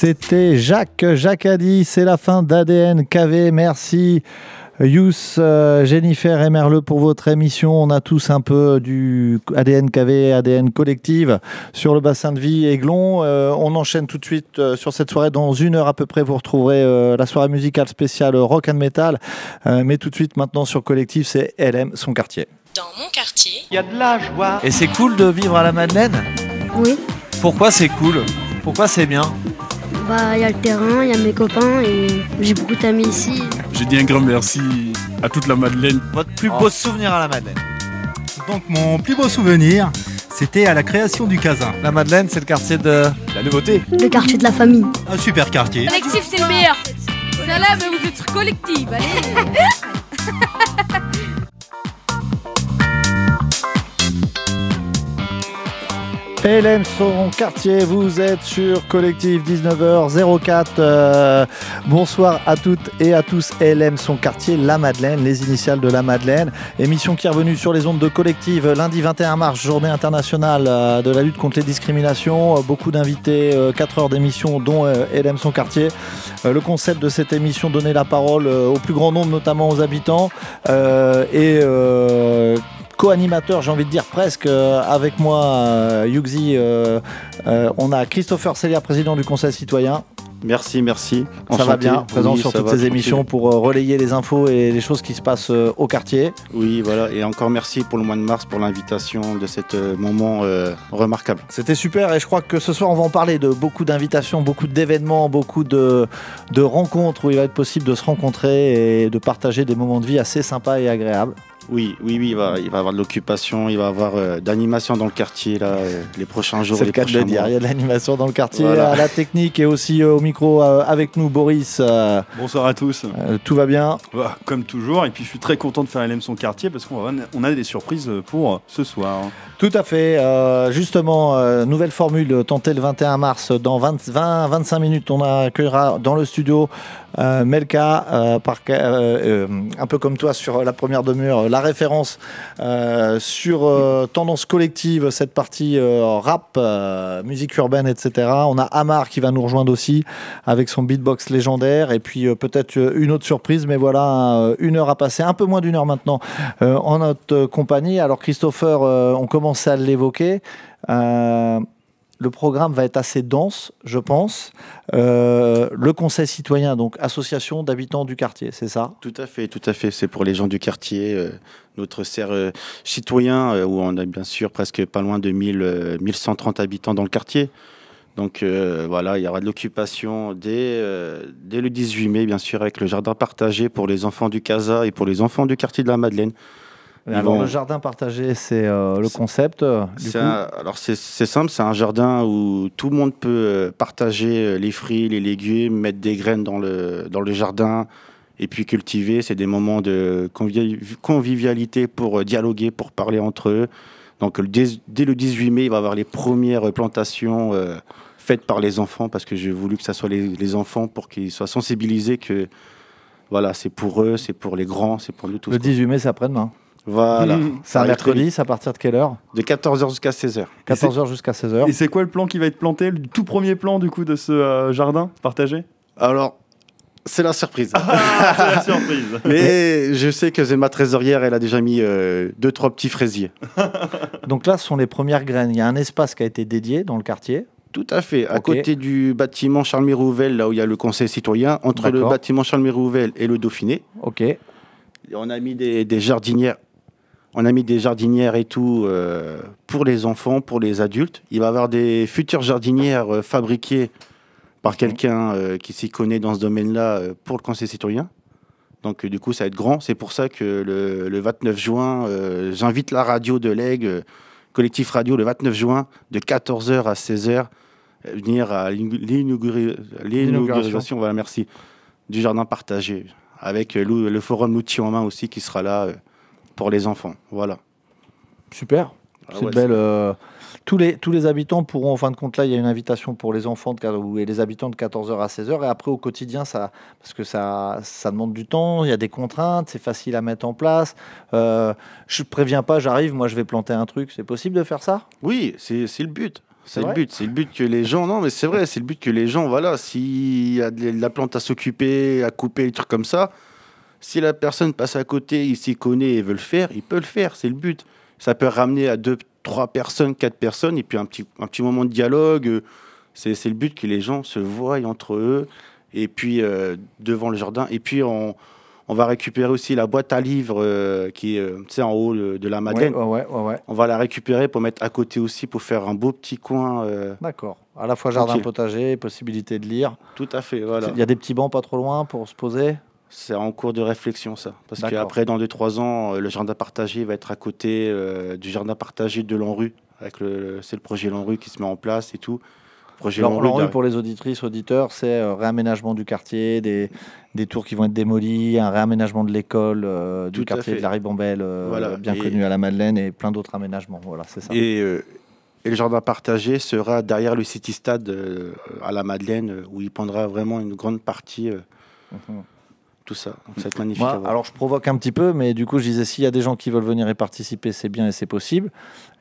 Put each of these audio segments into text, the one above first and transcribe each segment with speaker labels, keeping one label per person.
Speaker 1: C'était Jacques. Jacques a dit c'est la fin d'ADN KV. Merci. Yous, euh, Jennifer et Merle pour votre émission. On a tous un peu du ADN KV, ADN collective sur le bassin de vie Aiglon. Euh, on enchaîne tout de suite euh, sur cette soirée. Dans une heure à peu près, vous retrouverez la soirée musicale spéciale rock and metal. mais tout de suite, maintenant sur collective, c'est LM, son quartier.
Speaker 2: Dans mon quartier,
Speaker 3: il y a de la joie.
Speaker 1: Et c'est cool de vivre à la Madeleine?
Speaker 4: Oui.
Speaker 1: Pourquoi c'est cool? Pourquoi c'est bien?
Speaker 4: Bah, il y a le terrain, il y a mes copains et j'ai beaucoup d'amis ici.
Speaker 5: J'ai dit un grand merci à toute la Madeleine.
Speaker 1: Votre plus beau souvenir à la Madeleine
Speaker 6: Donc, mon plus beau souvenir, c'était à la création du Casin.
Speaker 1: La Madeleine, c'est le quartier de
Speaker 5: la nouveauté.
Speaker 4: Le quartier de la famille.
Speaker 6: Un super quartier.
Speaker 7: Collectif, c'est le meilleur. Salam, vous êtes collectif. Allez.
Speaker 1: LM son quartier, vous êtes sur Collectif 19h04. Euh, bonsoir à toutes et à tous. LM son quartier, La Madeleine, les initiales de La Madeleine. Émission qui est revenue sur les ondes de Collective lundi 21 mars, journée internationale euh, de la lutte contre les discriminations. Beaucoup d'invités, 4 euh, heures d'émission, dont LM son quartier. Le concept de cette émission, donner la parole au plus grand nombre, notamment aux habitants. Et co-animateur, j'ai envie de dire presque, euh, avec moi, euh, Yuxi. Euh, on a Christopher Celia, président du Conseil citoyen.
Speaker 8: Merci, merci.
Speaker 1: Ça va bien, présent sur toutes ces émissions pour relayer les infos et les choses qui se passent au quartier.
Speaker 8: Oui, voilà, et encore merci pour le mois de mars, pour l'invitation de ce moment remarquable.
Speaker 1: C'était super, et je crois que ce soir, on va en parler de beaucoup d'invitations, beaucoup d'événements, beaucoup de, de rencontres où il va être possible de se rencontrer et de partager des moments de vie assez sympas et agréables.
Speaker 8: Oui, oui, oui, il va, il va avoir de l'occupation, il va avoir euh, d'animation dans le quartier là, euh, les prochains jours.
Speaker 1: C'est le cas de dire, il y a de l'animation dans le quartier, à la technique et aussi euh, au micro avec nous, Boris.
Speaker 5: Bonsoir à tous.
Speaker 1: tout va bien?
Speaker 5: Bah, Comme toujours, et puis je suis très content de faire LM son quartier parce qu'on on a des surprises pour ce soir.
Speaker 1: Tout à fait. justement, nouvelle formule tentée le 21 mars. Dans 20, 20 25 minutes, on accueillera dans le studio Melka, un peu comme toi sur la première demi-heure la référence euh, sur euh, tendance collective, cette partie euh, rap, musique urbaine, etc. On a Amar qui va nous rejoindre aussi avec son beatbox légendaire et puis peut-être une autre surprise, mais voilà, une heure à passer, un peu moins d'une heure maintenant en notre compagnie. Alors Christopher, on commence à l'évoquer le programme va être assez dense, je pense. Euh, le conseil citoyen, donc association d'habitants du quartier, c'est ça?
Speaker 8: Tout à fait, tout à fait. C'est pour les gens du quartier, euh, notre serre euh, citoyen, où on a bien sûr presque pas loin de 1000, 1130 habitants dans le quartier. Donc voilà, il y aura de l'occupation dès le 18 mai, bien sûr, avec le jardin partagé pour les enfants du Casa et pour les enfants du quartier de la Madeleine.
Speaker 1: Alors, le jardin partagé, c'est euh, le concept euh,
Speaker 8: Alors, c'est simple, c'est un jardin où tout le monde peut euh, partager les fruits, les légumes, mettre des graines dans le, dans le jardin et puis cultiver. C'est des moments de convivialité pour dialoguer, pour parler entre eux. Donc, dès, le 18 mai, il va y avoir les premières plantations faites par les enfants parce que j'ai voulu que ce soit les, les enfants pour qu'ils soient sensibilisés que voilà, c'est pour eux, c'est pour les grands, c'est pour nous tous.
Speaker 1: Le 18 mai, c'est après-demain.
Speaker 8: Voilà.
Speaker 1: Mmh. C'est un mercredi, c'est à partir de quelle heure
Speaker 8: De 14h jusqu'à 16h.
Speaker 1: 14h jusqu'à 16h.
Speaker 5: Et c'est quoi le plan qui va être planté, le tout premier plan du coup de ce euh, jardin partagé?
Speaker 8: Alors, c'est la surprise.
Speaker 5: Ah, c'est la surprise.
Speaker 8: Mais je sais que Zema trésorière, elle a déjà mis euh, deux, trois petits fraisiers.
Speaker 1: Donc là, ce sont les premières graines. Il y a un espace qui a été dédié dans le quartier.
Speaker 8: Tout à fait. À côté du bâtiment Charles Mirouvel, là où il y a le conseil citoyen, entre le bâtiment Charles Mirouvel et le Dauphiné.
Speaker 1: Ok.
Speaker 8: On a mis des, des jardinières on a mis des jardinières et tout euh, pour les enfants, pour les adultes. Il va y avoir des futures jardinières euh, fabriquées par quelqu'un euh, qui s'y connaît dans ce domaine-là pour le conseil citoyen. Donc du coup, ça va être grand. C'est pour ça que le, 29 juin, j'invite la radio de l'Aigle, collectif radio, le 29 juin, de 14h à 16h, venir à l'inauguration, voilà, merci, du jardin partagé, avec le, forum L'outil en main aussi qui sera là pour les enfants. Voilà.
Speaker 1: Super. Ah c'est belle. Euh, tous, les, tous les habitants pourront, en fin de compte, là, il y a une invitation pour les enfants de, et les habitants de 14h à 16h. Et après, au quotidien, ça, parce que ça, ça demande du temps, il y a des contraintes, c'est facile à mettre en place. Euh, je ne préviens pas, j'arrive, moi, je vais planter un truc. C'est possible de faire ça?
Speaker 8: Oui, c'est le but. C'est le but. C'est le but que les gens. Non, mais c'est vrai. C'est le but que les gens. Voilà, s'il y a de la plante à s'occuper, à couper, des trucs comme ça, si la personne passe à côté, il s'y connaît et veut le faire, il peut le faire. C'est le but. Ça peut ramener à deux, trois personnes, quatre personnes, et puis un petit, un petit moment de dialogue. euh, C'est le but que les gens se voient entre eux, et puis euh, devant le jardin. Et puis on, on va récupérer aussi la boîte à livres euh, qui est euh, en haut de, de la Madeleine.
Speaker 1: ouais, ouais, ouais, ouais.
Speaker 8: On va la récupérer pour mettre à côté aussi, pour faire un beau petit coin. euh,
Speaker 1: D'accord. À la fois jardin
Speaker 8: Tranquille.
Speaker 1: potager, possibilité de lire.
Speaker 8: tout à fait, voilà.
Speaker 1: Il y a des petits bancs pas trop loin pour se poser.
Speaker 8: C'est en cours de réflexion, ça. Parce qu'après, dans 2-3 ans, euh, le jardin partagé va être à côté euh, du jardin partagé de Lanru. C'est le projet Lanru qui se met en place et tout. Projet Lanru,
Speaker 1: pour les auditrices, auditeurs, c'est euh, réaménagement du quartier, des, des tours qui vont être démolies, un réaménagement de l'école, euh, du quartier de la Ribambelle,
Speaker 8: Voilà.
Speaker 1: bien
Speaker 8: Et-
Speaker 1: connu à la Madeleine, et plein d'autres aménagements. Voilà, c'est ça.
Speaker 8: Et, et le jardin partagé sera derrière le City Stade à la Madeleine, où il prendra vraiment une grande partie,
Speaker 1: Mhm.
Speaker 8: Tout ça. Donc ça va être magnifique
Speaker 1: Moi, alors je provoque un petit peu, mais du coup, je disais, s'il y a des gens qui veulent venir y participer, c'est bien et c'est possible.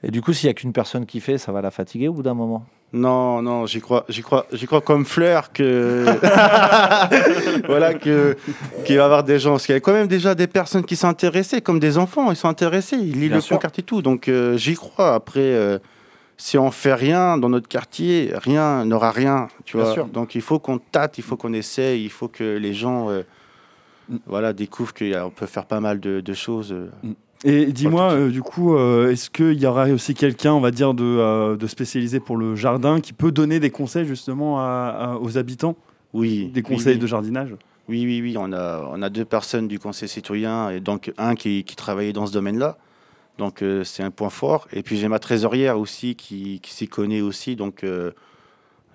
Speaker 1: Et du coup, s'il n'y a qu'une personne qui fait, ça va la fatiguer au bout d'un moment.
Speaker 8: Non, non, j'y crois, j'y crois, j'y crois comme fleur que voilà que qu'il va y avoir des gens, parce qu'il y a quand même déjà des personnes qui sont intéressées, comme des enfants, ils sont intéressés, ils lisent
Speaker 1: Bien
Speaker 8: le pancarte et tout, donc euh, j'y crois. Après, euh, si on fait rien dans notre quartier, rien n'aura rien, tu
Speaker 1: Bien
Speaker 8: vois.
Speaker 1: sûr.
Speaker 8: Donc il faut qu'on tâte, il faut qu'on essaye, il faut que les gens euh, voilà découvrent qu'on peut faire pas mal de, de choses. euh.
Speaker 5: Et dis-moi, euh, du coup, euh, est-ce qu'il y aura aussi quelqu'un, on va dire, de, euh, de spécialisé pour le jardin qui peut donner des conseils justement à- à- aux habitants?
Speaker 8: Oui.
Speaker 5: Des conseils
Speaker 8: oui.
Speaker 5: de jardinage?
Speaker 8: Oui, oui, oui, on a, on a deux personnes du conseil citoyen, et donc un qui, qui travaillait dans ce domaine-là. Donc c'est un point fort. Et puis j'ai ma trésorière aussi qui, qui s'y connaît aussi. Donc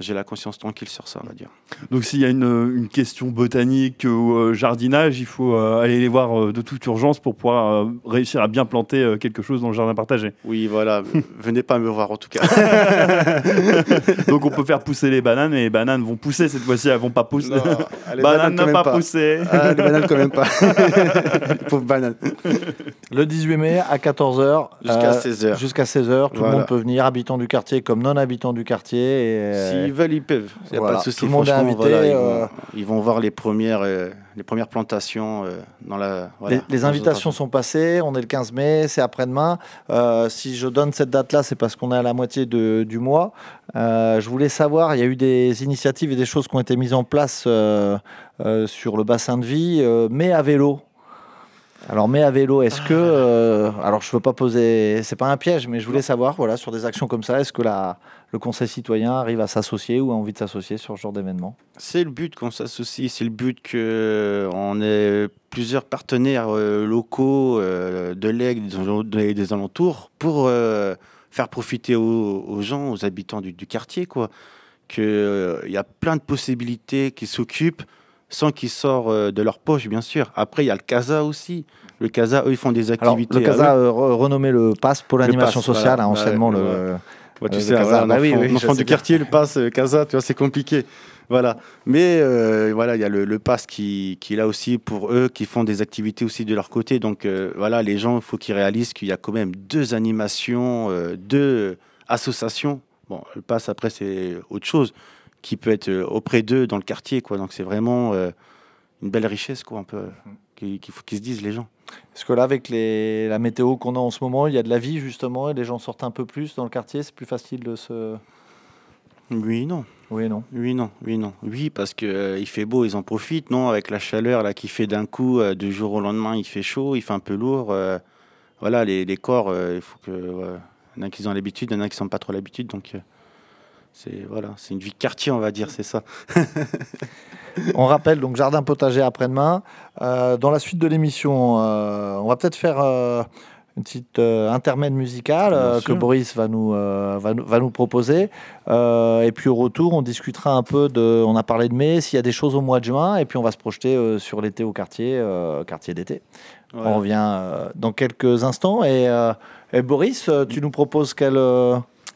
Speaker 8: j'ai la conscience tranquille sur ça, on va dire.
Speaker 5: Donc s'il y a une, une question botanique ou euh, jardinage, il faut euh, aller les voir euh, de toute urgence pour pouvoir euh, réussir à bien planter euh, quelque chose dans le jardin partagé.
Speaker 8: Oui, voilà. Venez pas me voir en tout cas.
Speaker 5: Donc on peut faire pousser les bananes et les bananes vont pousser cette fois-ci, elles vont pas pousser.
Speaker 8: Non, les
Speaker 5: Banane
Speaker 8: bananes,
Speaker 5: n'a
Speaker 8: même
Speaker 5: pas, poussé.
Speaker 8: Ah, les bananes quand même pas. Les Pauvres bananes.
Speaker 1: Le 18 mai à 14h.
Speaker 8: Jusqu'à 16h.
Speaker 1: Jusqu'à 16h. Tout le monde peut venir, habitants du quartier comme non-habitants du quartier. Et, euh,
Speaker 8: S'ils veulent, ils peuvent. Il n'y a
Speaker 1: voilà.
Speaker 8: pas de souci.
Speaker 1: Tout le monde est invité,
Speaker 8: voilà, ils,
Speaker 1: euh,
Speaker 8: vont, ils vont voir les premières, euh, les premières plantations euh, dans la. voilà,
Speaker 1: les, les
Speaker 8: dans
Speaker 1: invitations sont passées, on est le 15 mai, c'est après-demain. Euh, si je donne cette date-là, c'est parce qu'on est à la moitié de- du mois. Euh, je voulais savoir, il y a eu des initiatives et des choses qui ont été mises en place euh, euh, sur le bassin de vie, euh, mais à vélo. Alors, mais à vélo, est-ce que. euh, alors, je ne veux pas poser. C'est pas un piège, mais je voulais savoir, voilà, sur des actions comme ça, est-ce que la, le conseil citoyen arrive à s'associer ou a envie de s'associer sur ce genre d'événement
Speaker 8: C'est le but qu'on s'associe, c'est le but qu'on ait plusieurs partenaires euh, locaux euh, de l'Aigle des al- des alentours pour euh, faire profiter aux, gens, aux habitants du, quartier, quoi. Qu'il y a plein de possibilités qui s'occupent sans qu'ils sortent euh, de leur poche, bien sûr. Après, il y a le CASA aussi. Le CASA, eux, ils font des
Speaker 1: Alors,
Speaker 8: activités.
Speaker 1: le CASA, euh, renommé le PASS pour l'animation sociale,
Speaker 8: voilà.
Speaker 1: hein, anciennement
Speaker 8: Ouais,
Speaker 1: le.
Speaker 8: Ouais, tu
Speaker 1: Euh,
Speaker 8: sais,
Speaker 1: Casa.
Speaker 8: un
Speaker 1: Bah oui,
Speaker 8: enfant,
Speaker 1: oui,
Speaker 8: un
Speaker 1: je
Speaker 8: enfant
Speaker 1: sais
Speaker 8: du
Speaker 1: bien.
Speaker 8: quartier, le passe euh, Casa, tu vois, c'est compliqué. Voilà. Mais euh, voilà, il y a le, le pass qui, qui est là aussi pour eux, qui font des activités aussi de leur côté. Donc euh, voilà, les gens, il faut qu'ils réalisent qu'il y a quand même deux animations, euh, deux associations. Bon, le pass après, c'est autre chose, qui peut être auprès d'eux dans le quartier, quoi. Donc c'est vraiment une belle richesse, quoi, un peu, qu'il qu'il faut qu'ils se disent, les gens.
Speaker 1: Parce que là, avec les, la météo qu'on a en ce moment, il y a de la vie justement, et les gens sortent un peu plus dans le quartier, c'est plus facile de se.
Speaker 8: Oui, non.
Speaker 1: Oui, non.
Speaker 8: Oui, non, oui, non. Oui, parce que euh, il fait beau, ils en profitent, non Avec la chaleur là qui fait d'un coup, euh, du jour au lendemain, il fait chaud, il fait un peu lourd. euh, voilà, les, les corps, euh, il faut que. ouais, il y en a qui ont l'habitude, il y en a qui n'ont pas trop l'habitude, donc euh, c'est voilà, c'est une vie de quartier, on va dire, c'est ça.
Speaker 1: On rappelle donc jardin potager après-demain. Euh, dans la suite de l'émission, euh, on va peut-être faire euh, une petite intermède musicale que. Boris va nous, va nous, va nous proposer. Et puis au retour, on discutera un peu de. On a parlé de mai, s'il y a des choses au mois de juin, et puis on va se projeter sur l'été au quartier, quartier d'été. On revient dans quelques instants. Et, et Boris, tu nous proposes quelle.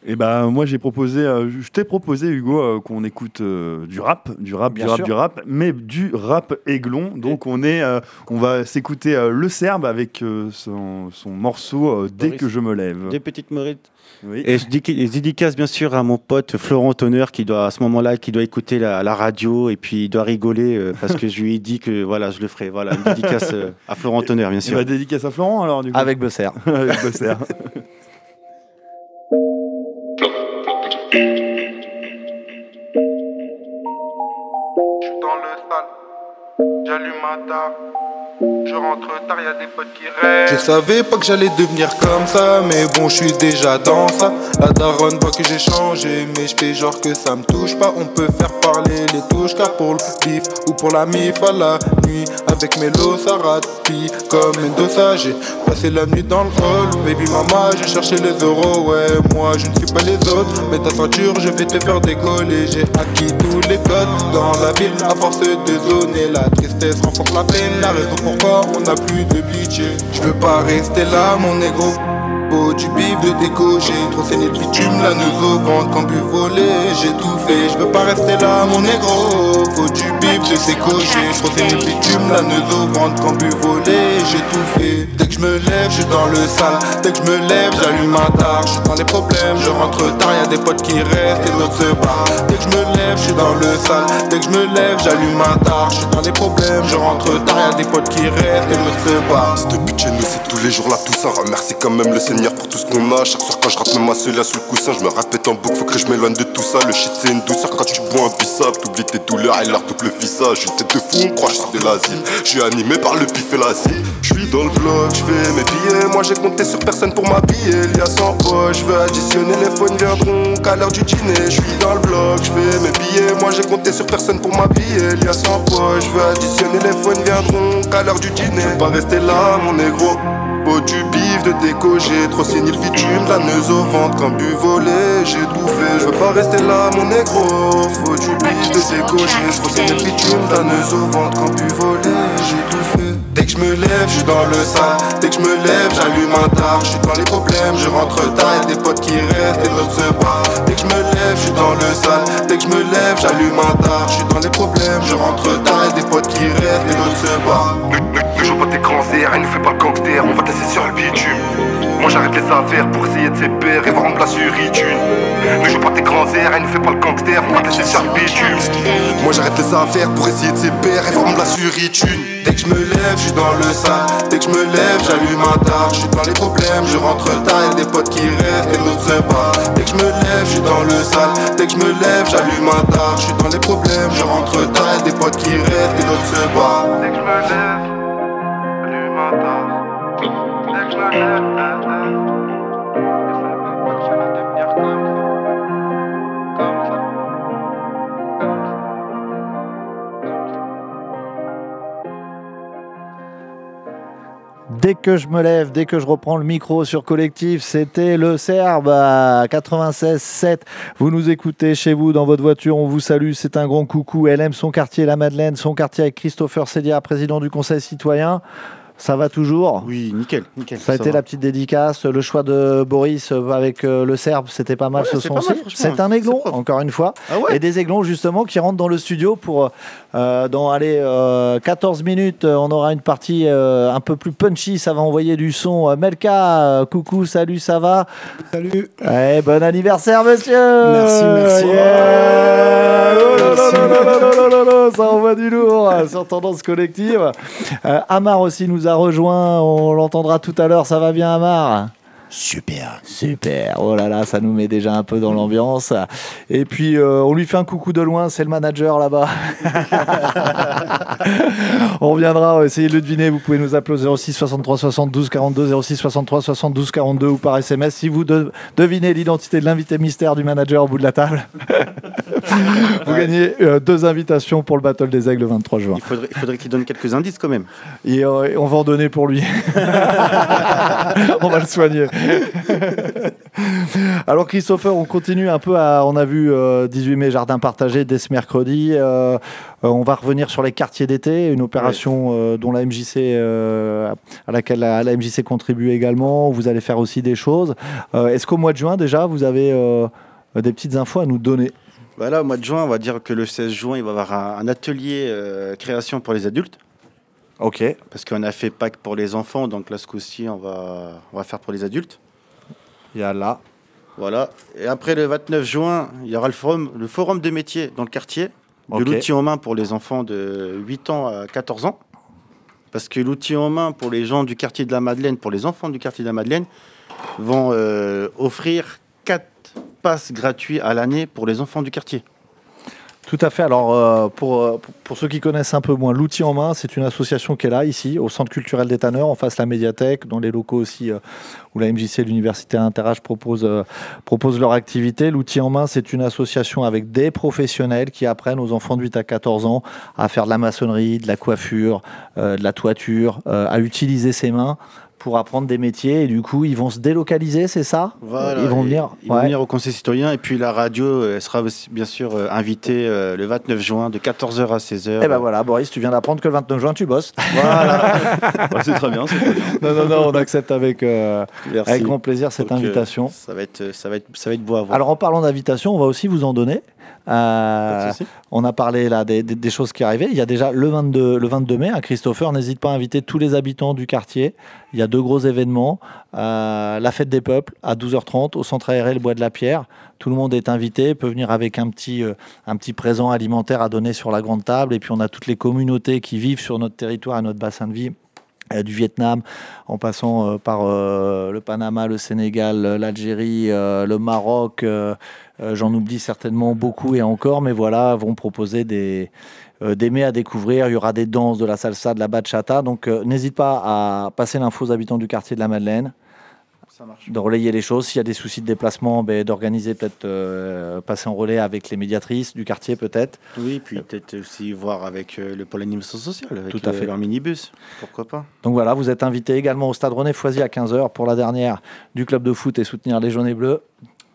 Speaker 5: Et ben moi j'ai proposé, euh, je t'ai proposé Hugo euh, qu'on écoute euh, du rap, du rap,
Speaker 1: Bien
Speaker 5: du rap,
Speaker 1: sûr.
Speaker 5: du rap, mais du rap aiglon. Donc on est, euh, on va s'écouter euh, le Serbe avec euh, son, son morceau euh, Dès que je me lève.
Speaker 8: Des petites morites.
Speaker 5: Oui.
Speaker 8: Et je dédicaces bien sûr à mon pote Florent Tonneur qui doit à ce moment-là qui doit écouter la, la radio et puis il doit rigoler euh, parce que je lui ai dit que voilà je le ferai. Voilà une dédicace euh, à Florent Tonneur bien
Speaker 5: Tu
Speaker 8: sûr.
Speaker 5: vas dédicace à Florent alors du coup?
Speaker 1: Avec Besser.
Speaker 5: avec Bosser.
Speaker 2: j'allume ma table. Je rentre tard, y'a des potes qui restent. Je savais pas que j'allais devenir comme ça, mais bon, je suis déjà dans ça. La daronne voit que j'ai changé, mais je fais genre que ça me touche pas. On peut faire parler les touches, car pour le bif ou pour la mif à la nuit. Avec Mélo, ça rate, puis comme Mendoza, j'ai passé la nuit dans le hall. Baby mama, j'ai cherché les euros, ouais, moi je ne suis pas les autres. Mais ta ceinture, je vais te faire décoller. J'ai acquis tous les codes dans la ville, à force de zoner. La tristesse renforce la peine, la raison pourquoi on n'a plus de budget. Je veux pas rester là, mon négro. Beau du bif de déco, trop saigné le bitume, la neuse au ventre, quand bu volé, j'ai tout fait, je veux pas rester là mon négro, faut du bif de déco, j'ai trop saigné le bitume, la neuse au ventre, quand bu volé, j'ai tout fait. Dès que je me lève, je suis dans le sale, dès que je me lève, j'allume un tard, je dans les problèmes, je rentre tard, y'a des potes qui restent et d'autres se barrent. Dès que je me lève, je suis dans le sale, dès que je me lève, j'allume un tard, je suis dans les problèmes, je rentre tard, y'a des potes qui restent et d'autres se barrent.
Speaker 3: Ce budget nous c'est tous les jours là tout ça Remercie quand même le Pour tout ce qu'on a Chaque soir quand je même ma seule sous le coussin. Je me répète en boucle faut que je m'éloigne de tout ça. Le shit c'est une douceur. Quand tu bois un bissap T'oublies tes douleurs et leur double visage. Une tête de fou on croit que de l'asile. Je suis animé par le pif et l'asile. Je suis dans le bloc, je fais mes billets. Moi j'ai compté sur personne pour m'habiller. Il y a 100 poches, je veux additionner. Les phones viendront qu'à l'heure du dîner. Je suis dans le bloc, je fais mes billets. Moi j'ai compté sur personne pour m'habiller. Il y a 100 poches, je veux additionner. Les phones viendront qu'à l'heure du dîner. Je pas rester là mon négro Beau du bif de déco, trop saigné le bitume, la neuse au ventre, quand bu volé, j'ai tout fait. Je veux pas rester là, mon négro. Faut du bif de déco, trop saigné le bitume, la neuse au ventre, quand bu volé, j'ai tout fait. Dès que je me lève, je suis dans le sale. Dès que je me lève, j'allume un tard. Je suis dans les problèmes, je rentre tard. Y'a des potes qui restent et d'autres se barrent. Dès que je me lève, je suis dans le sale. Dès que je me lève, j'allume un tard. Je suis dans les problèmes, je rentre tard. Y'a des potes qui restent et d'autres se barrent. Pas tes grands airs, et ne fais pas le gangster. On va te laisser sur le bitume. Moi j'arrête les affaires pour essayer de ses pères et voir en place sur. Ne joue pas tes grands airs, et ne fais pas le gangster. On va te laisser sur le bitume. Moi j'arrête les affaires pour essayer de ses pères et voir en place sur. Dès que je me lève, je suis dans le sale. Dès que je me lève, j'allume un tard. Je suis dans les problèmes, je rentre tard. Y'a des potes qui restent et d'autres se barrent. Dès que je me lève, je suis dans le sale. Dès que je me lève, j'allume un tard. Je suis dans les problèmes, je rentre tard. Y'a des potes qui restent et d'autres se barrent. Dès que je me lève. Dès que je me lève.
Speaker 1: Dès que je reprends le micro sur Collectif, c'était le Serbe à 96.7. Vous nous écoutez chez vous, dans votre voiture, on vous salue, c'est un grand coucou. Elle aime son quartier, la Madeleine, son quartier avec Christopher Sédia, président du Conseil citoyen. Ça va toujours
Speaker 8: Oui nickel nickel.
Speaker 1: Ça a été
Speaker 8: va.
Speaker 1: la petite dédicace, le choix de Boris euh, avec euh, le Serbe, c'était pas mal
Speaker 8: Ouais,
Speaker 1: ce
Speaker 8: c'est
Speaker 1: son
Speaker 8: pas mal,
Speaker 1: aussi. C'est un aiglon, encore une fois.
Speaker 8: Ah ouais.
Speaker 1: Et des aiglons justement qui rentrent dans le studio pour euh, dans allez, euh, 14 minutes. On aura une partie euh, un peu plus punchy. Ça va envoyer du son. Melka, coucou, salut, ça va
Speaker 9: Salut.
Speaker 1: Eh, Bon anniversaire, monsieur
Speaker 9: Merci, merci.
Speaker 1: Oh Ça envoie du lourd sur Tendance Collective. Euh, Amar aussi nous rejoint. On l'entendra tout à l'heure. Ça va bien, Amar?
Speaker 9: Super.
Speaker 1: Super, oh là là, ça nous met déjà un peu dans l'ambiance. Et puis, euh, on lui fait un coucou de loin, c'est le manager là-bas. on reviendra, on va essayer de le deviner. Vous pouvez nous appeler au 06 63 72 42, 06 63 72 42 ou par SMS si vous de- devinez l'identité de l'invité mystère du manager au bout de la table. Vous gagnez euh, deux invitations pour le Battle des Aigles le 23 juin.
Speaker 8: Il faudrait, il faudrait qu'il donne quelques indices quand même.
Speaker 1: Et euh, on va en donner pour lui. on va le soigner. Alors Christopher, on continue un peu à... On a vu euh, 18 mai Jardin partagé dès ce mercredi. Euh, euh, on va revenir sur les quartiers d'été, une opération euh, dont la MJC, euh, à laquelle la, la MJC contribue également. Vous allez faire aussi des choses. Euh, Est-ce qu'au mois de juin déjà, vous avez euh, des petites infos à nous donner?
Speaker 8: Voilà, au mois de juin, on va dire que le 16 juin, il va y avoir un, un atelier euh, création pour les adultes.
Speaker 1: Ok.
Speaker 8: Parce qu'on a fait Pâques pour les enfants, donc là, ce coup-ci, on va, on va faire pour les adultes.
Speaker 1: Il y a là.
Speaker 8: Voilà. Et après le 29 juin, il y aura le forum, le forum de métiers dans le quartier, de l'outil en main pour les enfants de 8 ans à 14 ans. Parce que l'outil en main pour les gens du quartier de la Madeleine, pour les enfants du quartier de la Madeleine, vont euh, offrir 4 passes gratuits à l'année pour les enfants du quartier.
Speaker 1: Tout à fait. Alors, euh, pour, euh, pour, pour ceux qui connaissent un peu moins, l'outil en main, c'est une association qui est là, ici, au Centre culturel des Tanneurs, en face de la médiathèque, dans les locaux aussi euh, où la MJC et l'Université Interage proposent, euh, proposent leur activité. L'outil en main, c'est une association avec des professionnels qui apprennent aux enfants de 8 à 14 ans à faire de la maçonnerie, de la coiffure, de la toiture, à utiliser ses mains pour apprendre des métiers. Et du coup, ils vont se délocaliser, c'est ça?
Speaker 8: Voilà,
Speaker 1: Ils vont
Speaker 8: et
Speaker 1: venir.
Speaker 8: Ils vont venir au Conseil citoyen et puis la radio euh, sera aussi, bien sûr euh, invitée euh, le 29 juin de 14h à 16h.
Speaker 1: Eh ben voilà, Boris, tu viens d'apprendre que le 29 juin, tu bosses.
Speaker 8: Voilà.
Speaker 5: Bah, c'est très bien, c'est très bien.
Speaker 1: Non, non, non, on accepte avec, euh, avec grand plaisir cette
Speaker 8: Donc, euh,
Speaker 1: invitation.
Speaker 8: ça va être, ça va être, ça va être beau à voir.
Speaker 1: Alors en parlant d'invitation, on va aussi vous en donner. Euh, on a parlé là des, des- des choses qui arrivaient. Il y a déjà le 22, le 22 mai, hein, Christopher, n'hésite pas à inviter tous les habitants du quartier. Il y a deux gros événements. Euh, la fête des peuples à 12h30 au centre aéré Le Bois de la Pierre. Tout le monde est invité, peut venir avec un petit, euh, un petit présent alimentaire à donner sur la grande table. Et puis on a toutes les communautés qui vivent sur notre territoire et notre bassin de vie. Euh, du Vietnam, en passant euh, par euh, le Panama, le Sénégal, l'Algérie, le Maroc, j'en oublie certainement beaucoup et encore, mais voilà, vont proposer des, des mets à découvrir. Il y aura des danses, de la salsa, de la bachata. Donc n'hésite pas à passer l'info aux habitants du quartier de la Madeleine,
Speaker 8: Ça marche.
Speaker 1: de relayer les choses. S'il y a des soucis de déplacement, ben, d'organiser peut-être euh, passer en relais avec les médiatrices du quartier peut-être.
Speaker 8: Oui, puis peut-être aussi voir avec euh, le pôle animation sociale, avec
Speaker 1: Tout à
Speaker 8: euh,
Speaker 1: fait.
Speaker 8: leur minibus. Pourquoi pas
Speaker 1: Donc voilà, vous êtes invité également au stade René Foisy à 15h pour la dernière du club de foot et soutenir les jaunes et bleus.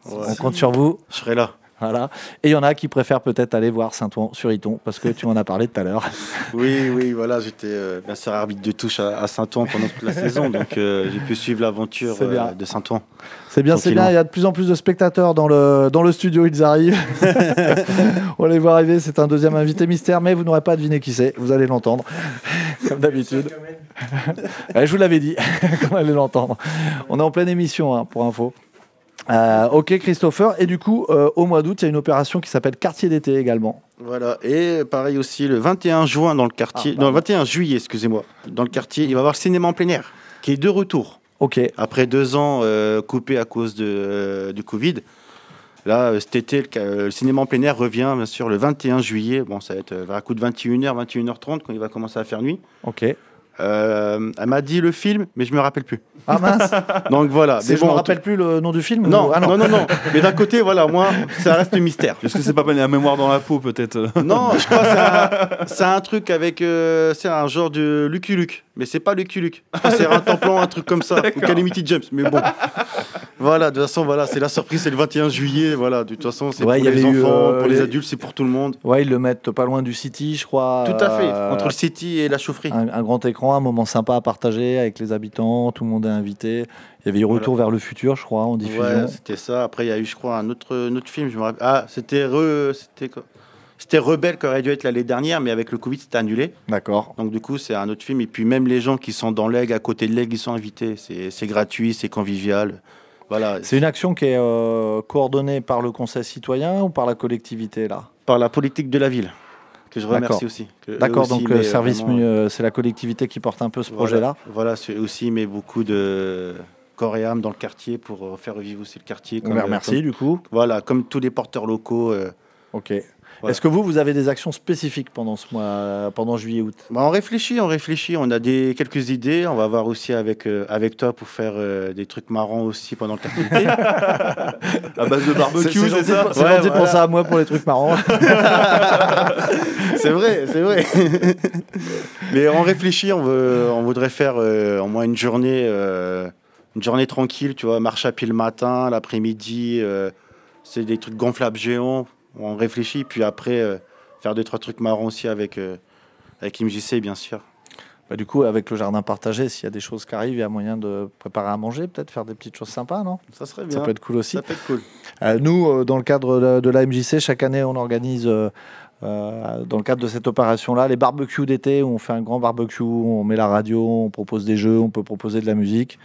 Speaker 8: Ouais.
Speaker 1: On compte sur vous.
Speaker 8: Je serai là.
Speaker 1: Voilà. Et il y en a qui préfèrent peut-être aller voir Saint-Ouen sur Iton parce que tu en as parlé tout à l'heure.
Speaker 8: Oui, oui, voilà, j'étais euh, bien sûr arbitre de touche à, à Saint-Ouen pendant toute la saison, donc euh, j'ai pu suivre l'aventure euh, de Saint-Ouen.
Speaker 1: C'est bien, c'est bien. Il y a de plus en plus de spectateurs dans le, dans le studio. Ils arrivent. On les voit arriver. C'est un deuxième invité mystère, mais vous n'aurez pas deviné qui c'est. Vous allez l'entendre, comme d'habitude. Ouais, je vous l'avais dit, qu'on allait l'entendre. On est en pleine émission, hein, pour info. Euh, ok, Christopher. Et du coup, euh, au mois d'août, il y a une opération qui s'appelle Quartier d'été également.
Speaker 8: Voilà, et pareil aussi, le 21 juin dans le quartier,
Speaker 1: Ah,
Speaker 8: non, le 21 juillet, excusez-moi, dans le quartier, il va y avoir le cinéma en plein air, qui est de retour.
Speaker 1: Ok.
Speaker 8: Après deux ans euh, coupés à cause de, euh, du Covid, là, cet été, le, le cinéma en plein air revient, bien sûr, le 21 juillet. Bon, ça va être un coup de 21h, 21h30, quand il va commencer à faire nuit.
Speaker 1: Ok.
Speaker 8: Euh, elle m'a dit le film, mais je me rappelle plus.
Speaker 1: Ah mince.
Speaker 8: Donc voilà. Mais
Speaker 1: je me
Speaker 8: bon, en
Speaker 1: rappelle plus le nom du film.
Speaker 8: tout- Non,
Speaker 1: ou- ah,
Speaker 8: non, non, non. Mais d'un côté, voilà, moi, ça reste mystère.
Speaker 5: Est-ce que c'est pas la mémoire dans la peau, peut-être?
Speaker 8: Non, je crois que c'est un, un truc avec. euh, c'est un genre de Lucky Luke. Mais c'est pas Lucky Luke. Je crois que c'est un templan, un truc comme ça. Ou Calamity James. Mais bon. Voilà, de toute façon, voilà, c'est la surprise, c'est le 21 juillet. Voilà, de toute façon, c'est
Speaker 1: Ouais,
Speaker 8: pour
Speaker 1: y
Speaker 8: les
Speaker 1: eu,
Speaker 8: enfants,
Speaker 1: euh,
Speaker 8: pour les
Speaker 1: les-
Speaker 8: adultes, c'est pour tout le monde.
Speaker 1: Ouais, ils le mettent pas loin du City, je crois.
Speaker 8: Tout à fait,
Speaker 1: Euh,
Speaker 8: entre le City et la chaufferie.
Speaker 1: un, un grand écran, un moment sympa à partager avec les habitants, tout le monde est invité. Il y avait eu Retour vers le futur, je crois, en diffusion.
Speaker 8: Ouais, c'était ça. Après, il y a eu, je crois, un autre, un autre film. Je me rappelle. Ah, c'était Re- c'était Rebelle qui aurait dû être l'année dernière, mais avec le Covid, c'était annulé.
Speaker 1: D'accord.
Speaker 8: Donc, du coup, c'est un autre film. Et puis, même les gens qui sont dans l'aigle, à côté de l'aigle, ils sont invités. C'est c'est gratuit, c'est convivial. Voilà.
Speaker 1: C'est une action qui est euh, coordonnée par le Conseil citoyen ou par la collectivité, là?
Speaker 8: Par la politique de la ville, que je remercie aussi.
Speaker 1: D'accord, donc
Speaker 8: met
Speaker 1: euh, service, mu- euh, c'est la collectivité qui porte un peu ce
Speaker 8: voilà,
Speaker 1: projet-là.
Speaker 8: Voilà, aussi met beaucoup de corps et âme dans le quartier pour euh, faire revivre aussi le quartier.
Speaker 1: On les remercie,
Speaker 8: comme-
Speaker 1: du coup.
Speaker 8: voilà, comme tous les porteurs locaux. euh,
Speaker 1: Ok.
Speaker 8: Ouais.
Speaker 1: Est-ce que vous, vous avez des actions spécifiques pendant ce mois, pendant juillet-août
Speaker 8: Bah, on réfléchit, on réfléchit. On a des, quelques idées. On va voir aussi avec, euh, avec toi pour faire euh, des trucs marrants aussi pendant le quartier.
Speaker 5: À base de barbecue, c'est ça
Speaker 1: C'est gentil de penser à moi pour les trucs marrants.
Speaker 8: c'est vrai, c'est vrai. Mais on réfléchit, on, veut, on voudrait faire euh, au moins une journée, euh, une journée tranquille, tu vois, marche à pied le matin, l'après-midi, euh, c'est des trucs gonflables géants. On réfléchit, puis après, euh, faire deux, trois trucs marrants aussi avec, euh, avec MJC, bien sûr.
Speaker 1: Bah, du coup, avec le jardin partagé, s'il y a des choses qui arrivent, il y a moyen de préparer à manger, peut-être faire des petites choses sympas, non?
Speaker 8: Ça serait
Speaker 1: Ça
Speaker 8: bien.
Speaker 1: peut être cool aussi.
Speaker 8: Ça peut être cool.
Speaker 1: Euh, nous, euh, dans le cadre de, de la MJC, chaque année, on organise, euh, dans le cadre de cette opération-là, les barbecues d'été, où on fait un grand barbecue, on met la radio, on propose des jeux, on peut proposer de la musique.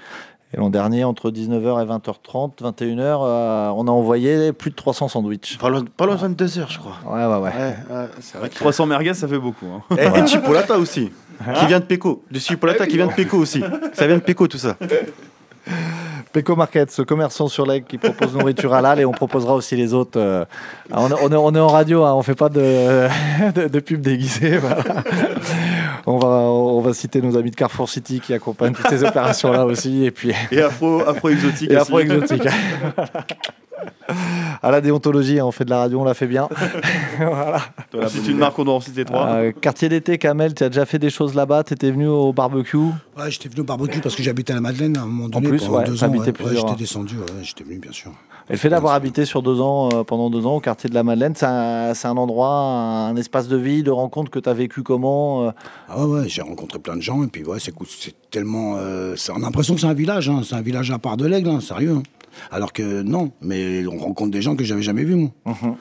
Speaker 1: Et l'an dernier, entre 19h et 20h30, 21h, euh, on a envoyé plus de 300 sandwichs.
Speaker 8: Pas loin, pas loin de 22 heures, je crois.
Speaker 1: Ouais, ouais, ouais.
Speaker 8: Ouais, ouais, c'est vrai que-
Speaker 5: 300 merguez, ça fait beaucoup. hein.
Speaker 8: Et, et Chipolata aussi, qui vient de Péco. Du Chipolata qui vient de Péco aussi. Ça vient de Péco, tout ça.
Speaker 1: Peco Market, ce commerçant sur l'aigle qui propose nourriture halal et on proposera aussi les autres. euh, on, est- on est, on est en radio, hein, on fait pas de, de, de pub déguisée. voilà. On, va, on va citer nos amis de Carrefour City qui accompagnent toutes ces opérations-là aussi. Et puis,
Speaker 5: Et afro, afro exotique.
Speaker 1: et
Speaker 5: aussi.
Speaker 1: afro exotique. à la déontologie, hein, on fait de la radio, on la fait bien. voilà.
Speaker 5: C'est une marque, on doit en citer trois.
Speaker 1: Euh, quartier d'été, Kamel, tu as déjà fait des choses là-bas? Tu étais venu au barbecue?
Speaker 9: Ouais, j'étais venu au barbecue parce que j'habitais à la Madeleine à un moment donné.
Speaker 1: plus,
Speaker 9: pendant
Speaker 1: ouais,
Speaker 9: deux ans. Ouais, Ouais, j'étais descendu, ouais, j'étais venu, bien sûr.
Speaker 1: Et le fait d'avoir habité sur deux ans, euh, pendant deux ans au quartier de la Madeleine, c'est un, endroit, un espace de vie, de rencontre que tu as vécu comment euh,
Speaker 9: Ah ouais, ouais, j'ai rencontré plein de gens et puis ouais, c'est tellement. euh, on a l'impression que c'est un village, hein, c'est un village à part de l'aigle, hein, sérieux. hein. Alors que non, mais on rencontre des gens que j'avais jamais vus, moi.
Speaker 1: Mhm.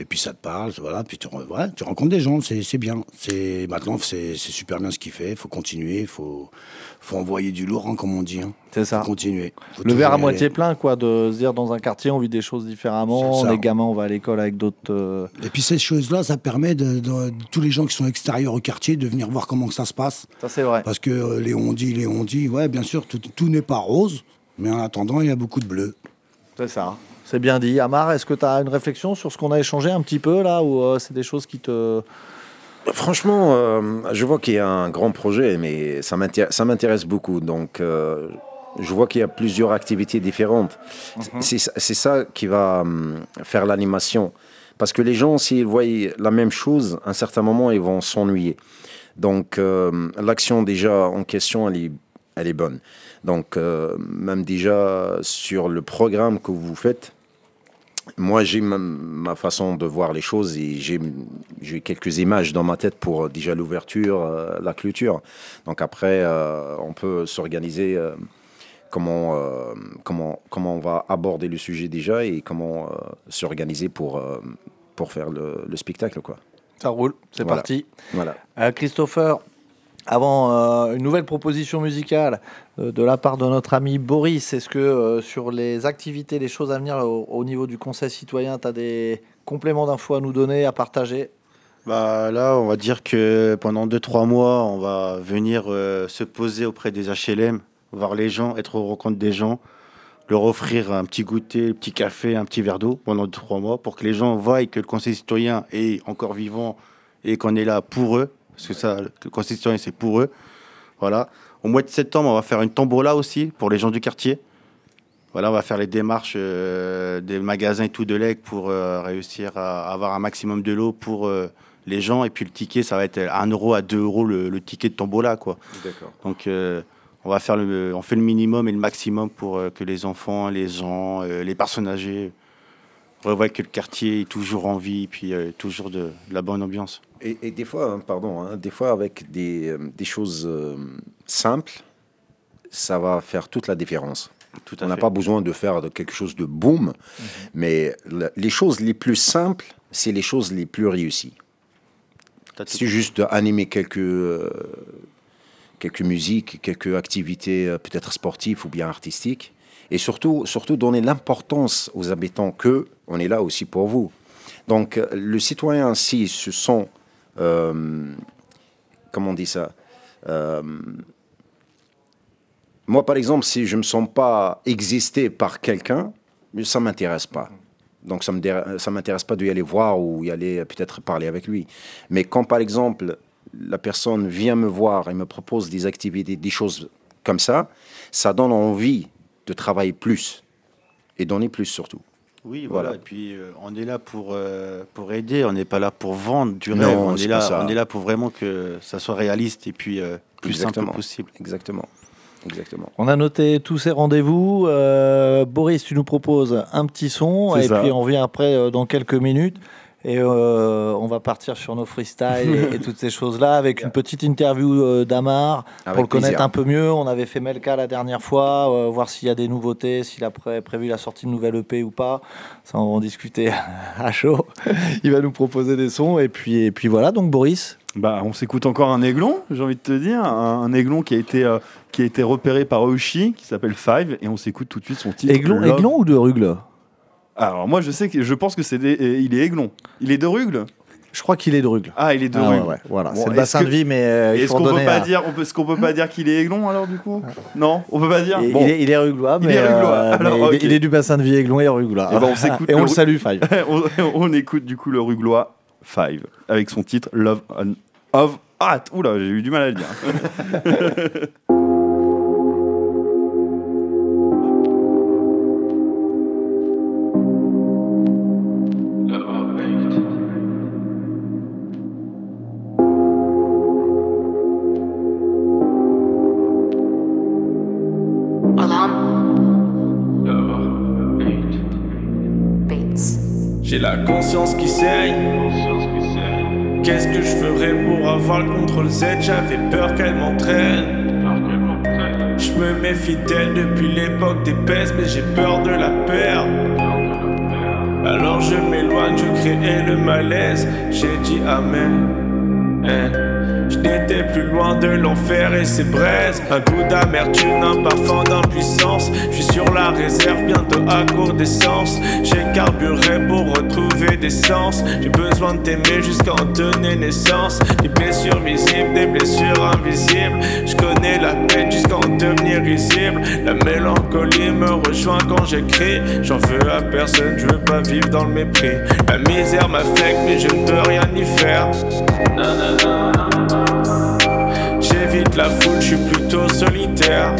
Speaker 9: Et puis ça te parle, voilà, puis tu, ouais, tu rencontres des gens, c'est bien. C'est Maintenant, c'est super bien ce qu'il fait, il faut continuer, il faut, faut envoyer du lourd, hein, comme on dit. hein.
Speaker 1: C'est ça.
Speaker 9: Faut continuer. Faut
Speaker 1: Le verre à moitié plein, quoi, de se dire dans un quartier, on vit des choses différemment,
Speaker 9: C'est
Speaker 1: on
Speaker 9: ça.
Speaker 1: est gamin, on va à l'école avec d'autres. euh,
Speaker 9: Et puis ces choses-là, ça permet de, de- de tous les gens qui sont extérieurs au quartier de venir voir comment que ça se passe.
Speaker 1: Ça, c'est vrai.
Speaker 9: Parce que euh, les on-dit, les on-dit, ouais, bien sûr, tout, tout n'est pas rose, mais en attendant, il y a beaucoup de bleu.
Speaker 1: C'est ça. C'est bien dit. Amar, est-ce que tu as une réflexion sur ce qu'on a échangé un petit peu là, ou euh, c'est des choses qui te.
Speaker 10: Franchement, euh, je vois qu'il y a un grand projet, mais ça m'intér- ça m'intéresse beaucoup. Donc, euh, je vois qu'il y a plusieurs activités différentes. C'est ça- c'est ça qui va hum, faire l'animation. Parce que les gens, s'ils voient la même chose, à un certain moment, ils vont s'ennuyer. Donc, l'action déjà en question, elle est, elle est bonne. Donc, euh, même déjà sur le programme que vous faites, moi, j'ai ma, ma façon de voir les choses et j'ai quelques images dans ma tête pour euh, déjà l'ouverture, euh, la clôture. Donc après, euh, on peut s'organiser euh, comment, comment, comment on va aborder le sujet déjà et comment s'organiser pour, pour faire le, le spectacle. Quoi.
Speaker 1: Ça roule, c'est
Speaker 10: Voilà.
Speaker 1: parti.
Speaker 10: Voilà.
Speaker 1: Christopher, avant euh, une nouvelle proposition musicale euh, de la part de notre ami Boris, est-ce que euh, sur les activités, les choses à venir au, au niveau du Conseil citoyen, tu as des compléments d'infos à nous donner, à partager?
Speaker 8: Bah, là, on va dire que pendant 2-3 mois, on va venir se poser auprès des HLM, voir les gens, être au rencontre des gens, leur offrir un petit goûter, un petit café, un petit verre d'eau pendant 2-3 mois pour que les gens voient que le Conseil citoyen est encore vivant et qu'on est là pour eux. Parce que ça, le citoyen, c'est pour eux. Voilà. Au mois de septembre, on va faire une tombola aussi pour les gens du quartier. Voilà, on va faire les démarches euh, des magasins et tout de l'aigle pour euh, réussir à avoir un maximum de l'eau pour euh, les gens. Et puis le ticket, ça va être 1 euro à 2 euros le, le ticket de tombola. Quoi.
Speaker 10: D'accord.
Speaker 8: Donc on, va faire le, on fait le minimum et le maximum pour que les enfants, les gens, les personnes âgées revoient que le quartier est toujours en vie et puis euh, toujours de, de la bonne ambiance.
Speaker 10: Et, et des fois, hein, pardon, hein, des fois avec des, euh, des choses euh, simples, ça va faire toute la différence.
Speaker 8: Tout
Speaker 10: On n'a pas besoin de faire de quelque chose de boum, mais la- les choses les plus simples, c'est les choses les plus réussies. C'est juste animer quelques, euh, quelques musiques, quelques activités peut-être sportives ou bien artistiques. Et surtout, surtout donner l'importance aux habitants que on est là aussi pour vous. Donc euh, le citoyen, s'il se sent, euh, comment on dit ça Euh, Moi, par exemple, si je ne me sens pas exister par quelqu'un, ça ne m'intéresse pas. Donc ça ne m'intéresse pas d'y aller voir ou y aller peut-être parler avec lui. Mais quand par exemple la personne vient me voir et me propose des activités, des choses comme ça, ça donne envie de travailler plus et donner plus surtout.
Speaker 8: Oui, voilà. Et puis euh, on est là pour, euh, pour aider, on n'est pas là pour vendre du rêve. On est, là, on est là pour vraiment que ça soit réaliste et puis euh, plus simple possible.
Speaker 10: Exactement. Exactement.
Speaker 1: On a noté tous ces rendez-vous. Boris, tu nous proposes un petit son et puis on revient après dans quelques minutes. Et euh, on va partir sur nos freestyles et, toutes ces choses-là avec une petite interview euh, d'Amar pour le connaître un peu mieux. On avait fait Melka la dernière fois, euh, voir s'il y a des nouveautés, s'il a prévu la sortie de nouvelle EP ou pas. Ça, on va en discuter à chaud. Il va nous proposer des sons. Et puis, et puis voilà, donc Boris.
Speaker 5: Bah, on s'écoute encore un aiglon, j'ai envie de te dire. Un, aiglon qui a été, qui a été repéré par Oshi, qui s'appelle Five. Et on s'écoute tout de suite son titre.
Speaker 1: Aiglon, aiglon ou de rugle?
Speaker 5: Alors moi je sais que je pense que c'est il est aiglon. Il est de Rugle?
Speaker 1: Je crois qu'il est de Rugle.
Speaker 5: Ah, il est de ah, Rugle.
Speaker 1: voilà, c'est le bassin de vie, mais euh,
Speaker 5: est-ce qu'on peut pas dire, on peut, ce qu'on peut pas dire qu'il est aiglon alors du coup? Non, on peut pas dire?
Speaker 1: Il, est, il est ruglois, mais, il est, euh, il, est, du bassin de vie aiglon et ruglois. Et, eh ben, on s'écoute et on le salue, Five.
Speaker 5: on, écoute du coup le ruglois Five avec son titre Love of Art. Oula, j'ai eu du mal à le dire.
Speaker 11: la conscience qui saigne. Qu'est-ce que je ferais pour avoir le contrôle Z? J'avais peur qu'elle m'entraîne. Je me méfie d'elle depuis l'époque des pestes, mais j'ai peur de la perdre. Alors je m'éloigne, je crée le malaise. J'ai dit Amen. Eh. Je n'étais plus loin de l'enfer et ses braises. Un goût d'amertume, un parfum d'impuissance. Je suis sur la réserve, bientôt à court d'essence. J'ai carburé pour retrouver des sens. J'ai besoin de t'aimer jusqu'à en donner naissance. Des blessures visibles, des blessures invisibles. Je connais la peine jusqu'à en devenir risible. La mélancolie me rejoint quand j'écris. J'en veux à personne, je veux pas vivre dans le mépris. La misère m'affecte, mais je ne peux rien y faire. La foule, je suis plutôt solitaire.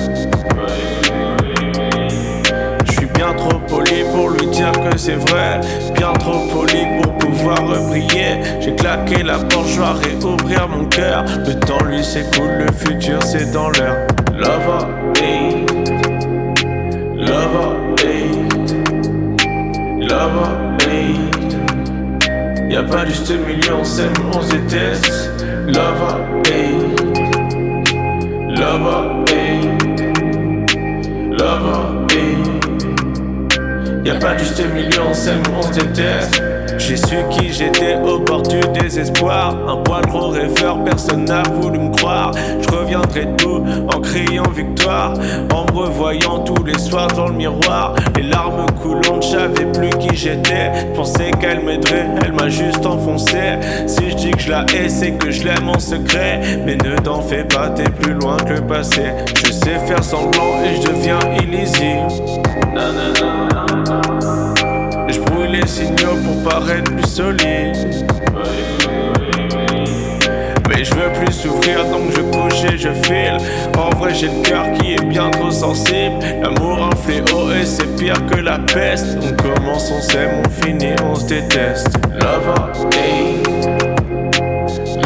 Speaker 11: Je suis bien trop poli pour lui dire que c'est vrai. Bien trop poli pour pouvoir briller. J'ai claqué la porte, je dois réouvrir mon cœur. Le temps lui s'écoule, le futur c'est dans l'heure. Love hate. Love hate. Love hate. Y'a pas juste million, c'est on se déteste. Love hate. Lover, hey. Lover, hey. Y'a pas juste un million, c'est on déteste. J'ai su qui j'étais au bord du désespoir. Un poil gros rêveur, personne n'a voulu me croire. Je reviendrai tout en criant victoire. En me revoyant tous les soirs dans le miroir. Les larmes coulantes, je savais plus qui j'étais. Je pensais qu'elle m'aiderait, elle m'a juste enfoncé. Si je dis que je la hais, c'est que je l'aime en secret. Mais ne t'en fais pas, t'es plus loin que le passé. Je sais faire semblant et je deviens illisible. Brûle les signaux pour paraître plus solide. Mais je veux plus souffrir donc je couche et je file. En vrai, j'ai le cœur qui est bien trop sensible. L'amour un fléau et c'est pire que la peste. On commence, on s'aime, on finit, on se déteste. Lover, hate.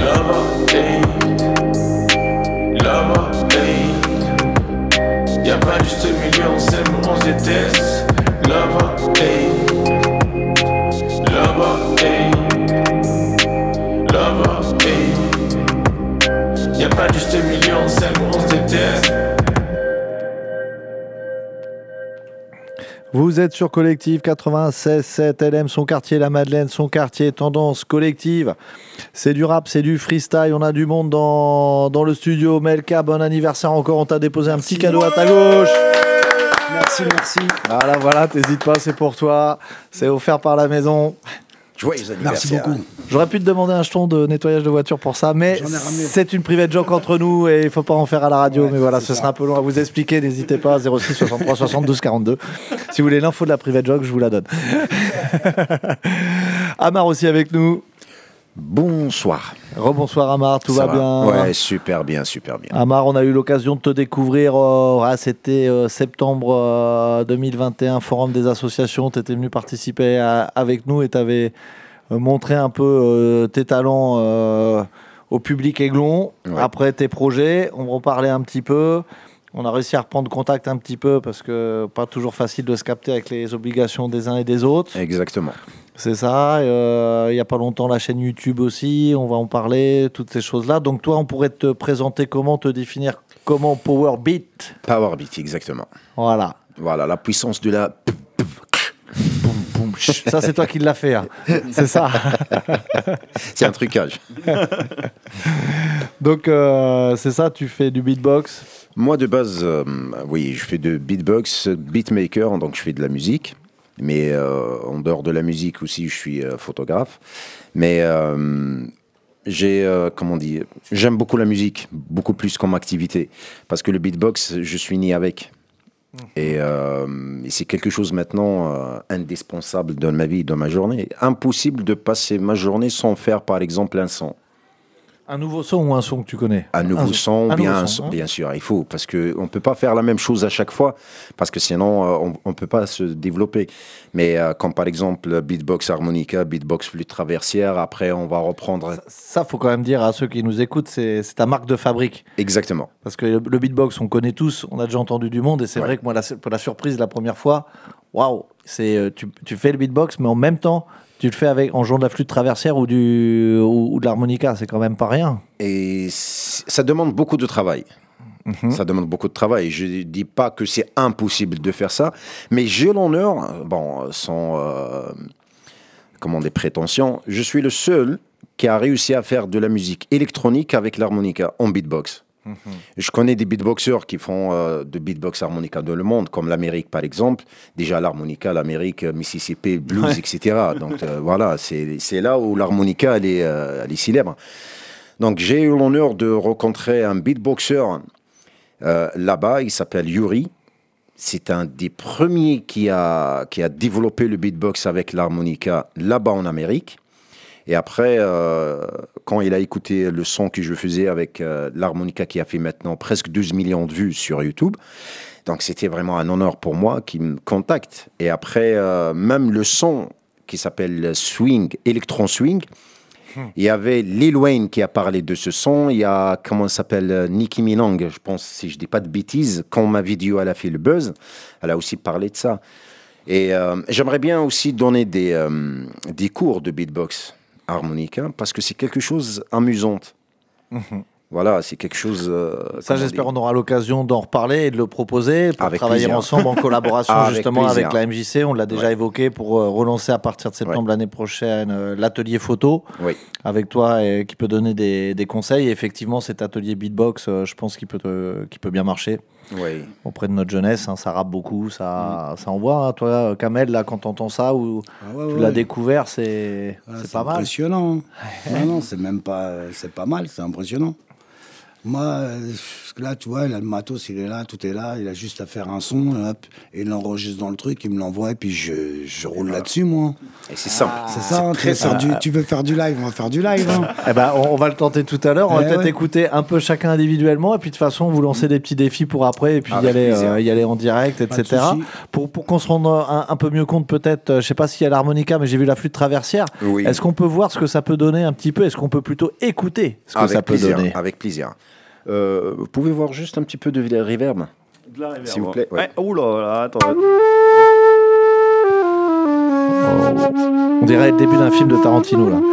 Speaker 11: Lover, hate. Lover, hate. Y'a pas juste milieu, on s'aime, on se déteste. Lover, hate. Pas juste million, c'est on se déteste.
Speaker 1: Vous êtes sur Collective 96 7 LM, son quartier La Madeleine, son quartier Tendance Collective. C'est du rap, c'est du freestyle. On a du monde dans, dans le studio. Melka, bon anniversaire encore. On t'a déposé un petit cadeau à ta gauche.
Speaker 9: Merci, merci.
Speaker 1: Voilà, voilà, t'hésites pas, c'est pour toi. C'est offert par la maison.
Speaker 10: Joyeux
Speaker 9: Merci beaucoup.
Speaker 1: J'aurais pu te demander un jeton de nettoyage de voiture pour ça, mais c'est une private joke entre nous et il faut pas en faire à la radio.
Speaker 9: Ouais,
Speaker 1: mais voilà, ce
Speaker 9: ça.
Speaker 1: sera un peu long à vous expliquer. N'hésitez pas, 06 63 72 42. Si vous voulez l'info de la private joke, je vous la donne. Amar aussi avec nous.
Speaker 10: Bonsoir.
Speaker 1: Rebonsoir Amar, tout va, bien?
Speaker 10: Ouais, super bien, super bien.
Speaker 1: Amar, on a eu l'occasion de te découvrir, euh, ah, c'était euh, septembre euh, 2021, Forum des associations, tu étais venu participer à- avec nous et tu avais montré un peu euh, tes talents euh, au public aiglon.
Speaker 10: Ouais.
Speaker 1: Après tes projets, on va en parler un petit peu. On a réussi à reprendre contact un petit peu parce que pas toujours facile de se capter avec les obligations des uns et des autres.
Speaker 10: Exactement.
Speaker 1: C'est ça. euh, Il n'y a pas longtemps, la chaîne YouTube aussi. On va en parler, toutes ces choses-là. Donc, toi, on pourrait te présenter comment, te définir comment Power Beat?
Speaker 10: Power beat, exactement.
Speaker 1: Voilà.
Speaker 10: Voilà, la puissance de la.
Speaker 1: Ça, c'est toi qui l'as fait. hein. C'est ça.
Speaker 10: C'est un trucage.
Speaker 1: Donc, euh, c'est ça. Tu fais du beatbox?
Speaker 10: Moi, de base, euh, oui, je fais de beatbox, beatmaker, donc je fais de la musique. Mais euh, en dehors de la musique aussi, je suis euh, photographe. Mais j'ai, comment dire, j'aime beaucoup la musique, beaucoup plus comme activité. Parce que le beatbox, je suis né avec. Et, euh, et c'est quelque chose maintenant indispensable dans ma vie, dans ma journée. Impossible de passer ma journée sans faire, par exemple, un son.
Speaker 1: Un nouveau son ou un son que tu connais
Speaker 10: Un nouveau son,
Speaker 1: un
Speaker 10: bien,
Speaker 1: nouveau
Speaker 10: un
Speaker 1: son,
Speaker 10: son,
Speaker 1: hein.
Speaker 10: bien sûr, il faut, parce qu'on ne peut pas faire la même chose à chaque fois, parce que sinon, euh, on ne peut pas se développer. Mais euh, comme par exemple beatbox harmonica, beatbox flûte traversière, après on va reprendre...
Speaker 1: Ça, faut quand même dire à ceux qui nous écoutent, c'est ta marque de fabrique.
Speaker 10: Exactement.
Speaker 1: Parce que le, le beatbox, on connaît tous, on a déjà entendu du monde, et c'est
Speaker 10: Ouais.
Speaker 1: vrai que moi, la, pour la surprise la première fois, waouh, euh, tu, tu fais le beatbox, mais en même temps, tu le fais avec en jouant de la flûte traversière ou du ou, ou de l'harmonica, c'est quand même pas rien.
Speaker 10: Et ça demande beaucoup de travail.
Speaker 1: Mhm.
Speaker 10: Ça demande beaucoup de travail. Je ne dis pas que c'est impossible de faire ça, mais j'ai l'honneur, bon, sans euh, comment des prétentions, je suis le seul qui a réussi à faire de la musique électronique avec l'harmonica en beatbox. Je connais des beatboxers qui font euh, de beatbox harmonica dans le monde, comme l'Amérique par exemple. Déjà l'harmonica, l'Amérique, euh, Mississippi, blues,
Speaker 1: Ouais.
Speaker 10: etc. Donc euh, voilà, c'est là où l'harmonica elle est, euh, elle est célèbre. Donc j'ai eu l'honneur de rencontrer un beatboxer là-bas, il s'appelle Yuri. C'est un des premiers qui a, qui a développé le beatbox avec l'harmonica là-bas en Amérique. Et après, euh, quand il a écouté le son que je faisais avec euh, l'harmonica qui a fait maintenant presque 12 millions de vues sur YouTube, donc c'était vraiment un honneur pour moi qu'il me contacte. Et après, euh, même le son qui s'appelle Swing, Electron Swing, il y avait Lil Wayne qui a parlé de ce son. Il y a, comment s'appelle, euh, Nicki Minaj, je pense, si je dis pas de bêtises, quand ma vidéo elle a fait le buzz, elle a aussi parlé de ça. Et euh, j'aimerais bien aussi donner des, euh, des cours de beatbox harmonica parce que c'est quelque chose amusant. Voilà, c'est quelque chose. euh,
Speaker 1: Ça, j'espère on aura l'occasion d'en reparler et de le proposer pour
Speaker 10: Avec
Speaker 1: travailler
Speaker 10: plaisir.
Speaker 1: ensemble en collaboration
Speaker 10: Avec
Speaker 1: justement
Speaker 10: plaisir.
Speaker 1: avec la MJC. On l'a déjà
Speaker 10: Ouais.
Speaker 1: évoqué pour euh, relancer à partir de septembre l'année prochaine euh, l'atelier photo
Speaker 10: Oui.
Speaker 1: avec toi et qui peut donner des, des conseils. Et effectivement, cet atelier beatbox, je pense qu'il peut, qu'il peut bien marcher
Speaker 10: Oui.
Speaker 1: auprès de notre jeunesse. hein. ça rappe beaucoup, ça,
Speaker 10: Mm.
Speaker 1: ça envoie. hein. Toi, Kamel, là, quand t'entends ça ou
Speaker 9: Ah ouais,
Speaker 1: tu
Speaker 9: ouais,
Speaker 1: l'as
Speaker 9: ouais.
Speaker 1: découvert, c'est
Speaker 9: Ah,
Speaker 1: c'est pas mal.
Speaker 9: impressionnant. non, non, c'est même pas, c'est pas mal, c'est impressionnant. Moi, euh, parce que là, tu vois, il a le matos, il est là, tout est là, il a juste à faire un son, hop, et il l'enregistre dans le truc, il me l'envoie, et puis je, je roule là-dessus, moi.
Speaker 10: Et c'est simple.
Speaker 9: C'est ça, tu,
Speaker 10: très
Speaker 9: veux faire
Speaker 10: simple.
Speaker 9: du, tu veux faire du live, on va faire du live. hein.
Speaker 1: Eh ben, on, on va le tenter tout à l'heure. On va
Speaker 9: Eh
Speaker 1: peut-être
Speaker 9: ouais.
Speaker 1: écouter un peu chacun individuellement. Et puis de toute façon, vous lancez des petits défis pour après. Et puis y
Speaker 10: Avec
Speaker 1: aller, euh, y aller en direct, etc. Pour, pour qu'on se rende un, un peu mieux compte, peut-être, euh, je sais pas s'il y a l'harmonica, mais j'ai vu la flûte traversière.
Speaker 10: Oui.
Speaker 1: Est-ce qu'on peut voir ce que ça peut donner un petit peu? Est-ce qu'on peut plutôt écouter ce que
Speaker 10: avec
Speaker 1: ça peut
Speaker 10: plaisir,
Speaker 1: donner?
Speaker 10: Avec plaisir. Euh, vous pouvez voir juste un petit peu de reverb
Speaker 5: De la reverb,
Speaker 10: S'il vous plaît, ouais.
Speaker 5: Ouais, oh là là, attends.
Speaker 1: On dirait le début d'un film de Tarantino, là.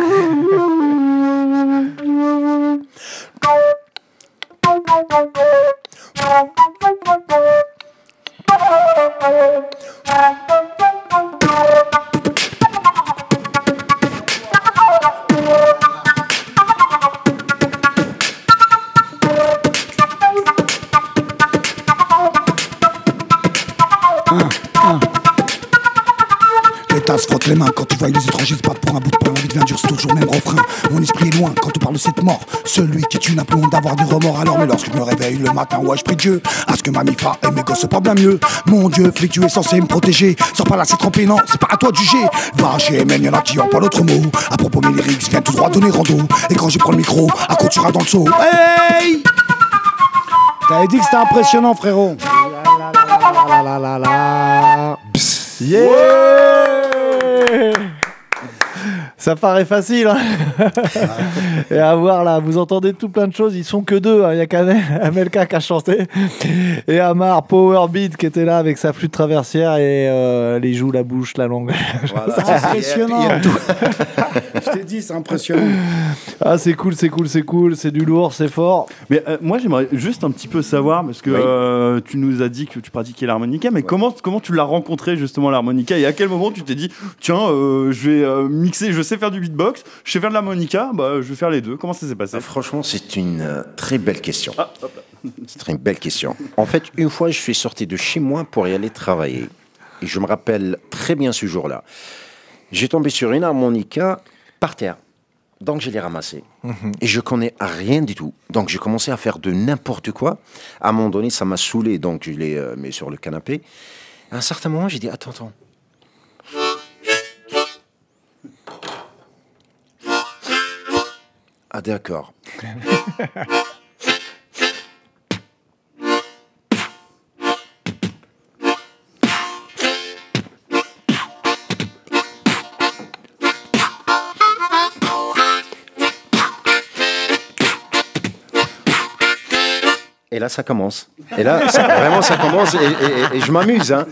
Speaker 9: tu vois les étrangers se battre pour un bout de pain. La vie devient dure, c'est toujours le même refrain. Mon esprit est loin quand tu parles de cette mort. Celui qui tue n'a plus honte d'avoir des remords. Alors, mais lorsque je me réveille le matin, ouais, je prie Dieu à ce que ma mifa et mes gosses se portent bien mieux. Mon Dieu, flic, tu es censé me protéger. Sors pas là, c'est trempé, non, c'est pas à toi de juger. Va chez même, y'en a qui ont pas l'autre mot. À propos, mes lyrics viennent tout droit donner rando. Et quand je prends le micro, à quoi tu dans le seau. Hey! T'avais dit que c'était impressionnant, frérot.
Speaker 1: La la la la. Yeah Ça paraît facile. hein. et à voir là, vous entendez tout plein de choses. Ils sont que deux. hein. Il y a qu'Amelka qui a chanté et Amar Powerbeat qui était là avec sa flûte traversière et euh, les joues, la bouche, la langue.
Speaker 9: C'est impressionnant. Je t'ai dit, c'est impressionnant.
Speaker 1: ah, c'est cool, c'est cool, c'est cool. C'est du lourd, c'est fort.
Speaker 5: Mais euh, moi, j'aimerais juste un petit peu savoir, parce que
Speaker 1: Oui.
Speaker 5: euh, tu nous as dit que tu pratiquais l'harmonica, mais comment, comment tu l'as rencontré justement l'harmonica et à quel moment tu t'es dit, tiens, euh, je vais euh, mixer, je sais faire du beatbox, je sais faire de l'harmonica, bah, je vais faire les deux. Comment ça s'est passé?
Speaker 10: Ah, Franchement, c'est une euh, très belle question.
Speaker 5: Ah.
Speaker 10: C'est très une belle question. En fait, une fois, je suis sorti de chez moi pour y aller travailler. Et je me rappelle très bien ce jour-là. J'ai tombé sur une harmonica par terre. Donc, je l'ai ramassée. Et je connais rien du tout. Donc, j'ai commencé à faire de n'importe quoi. À un moment donné, ça m'a saoulé. Donc, je l'ai euh, mis sur le canapé. À un certain moment, j'ai dit Attends, attends. Ah, d'accord. Et là, ça commence. Et là, ça- vraiment, ça commence. Et, et- et je m'amuse. hein.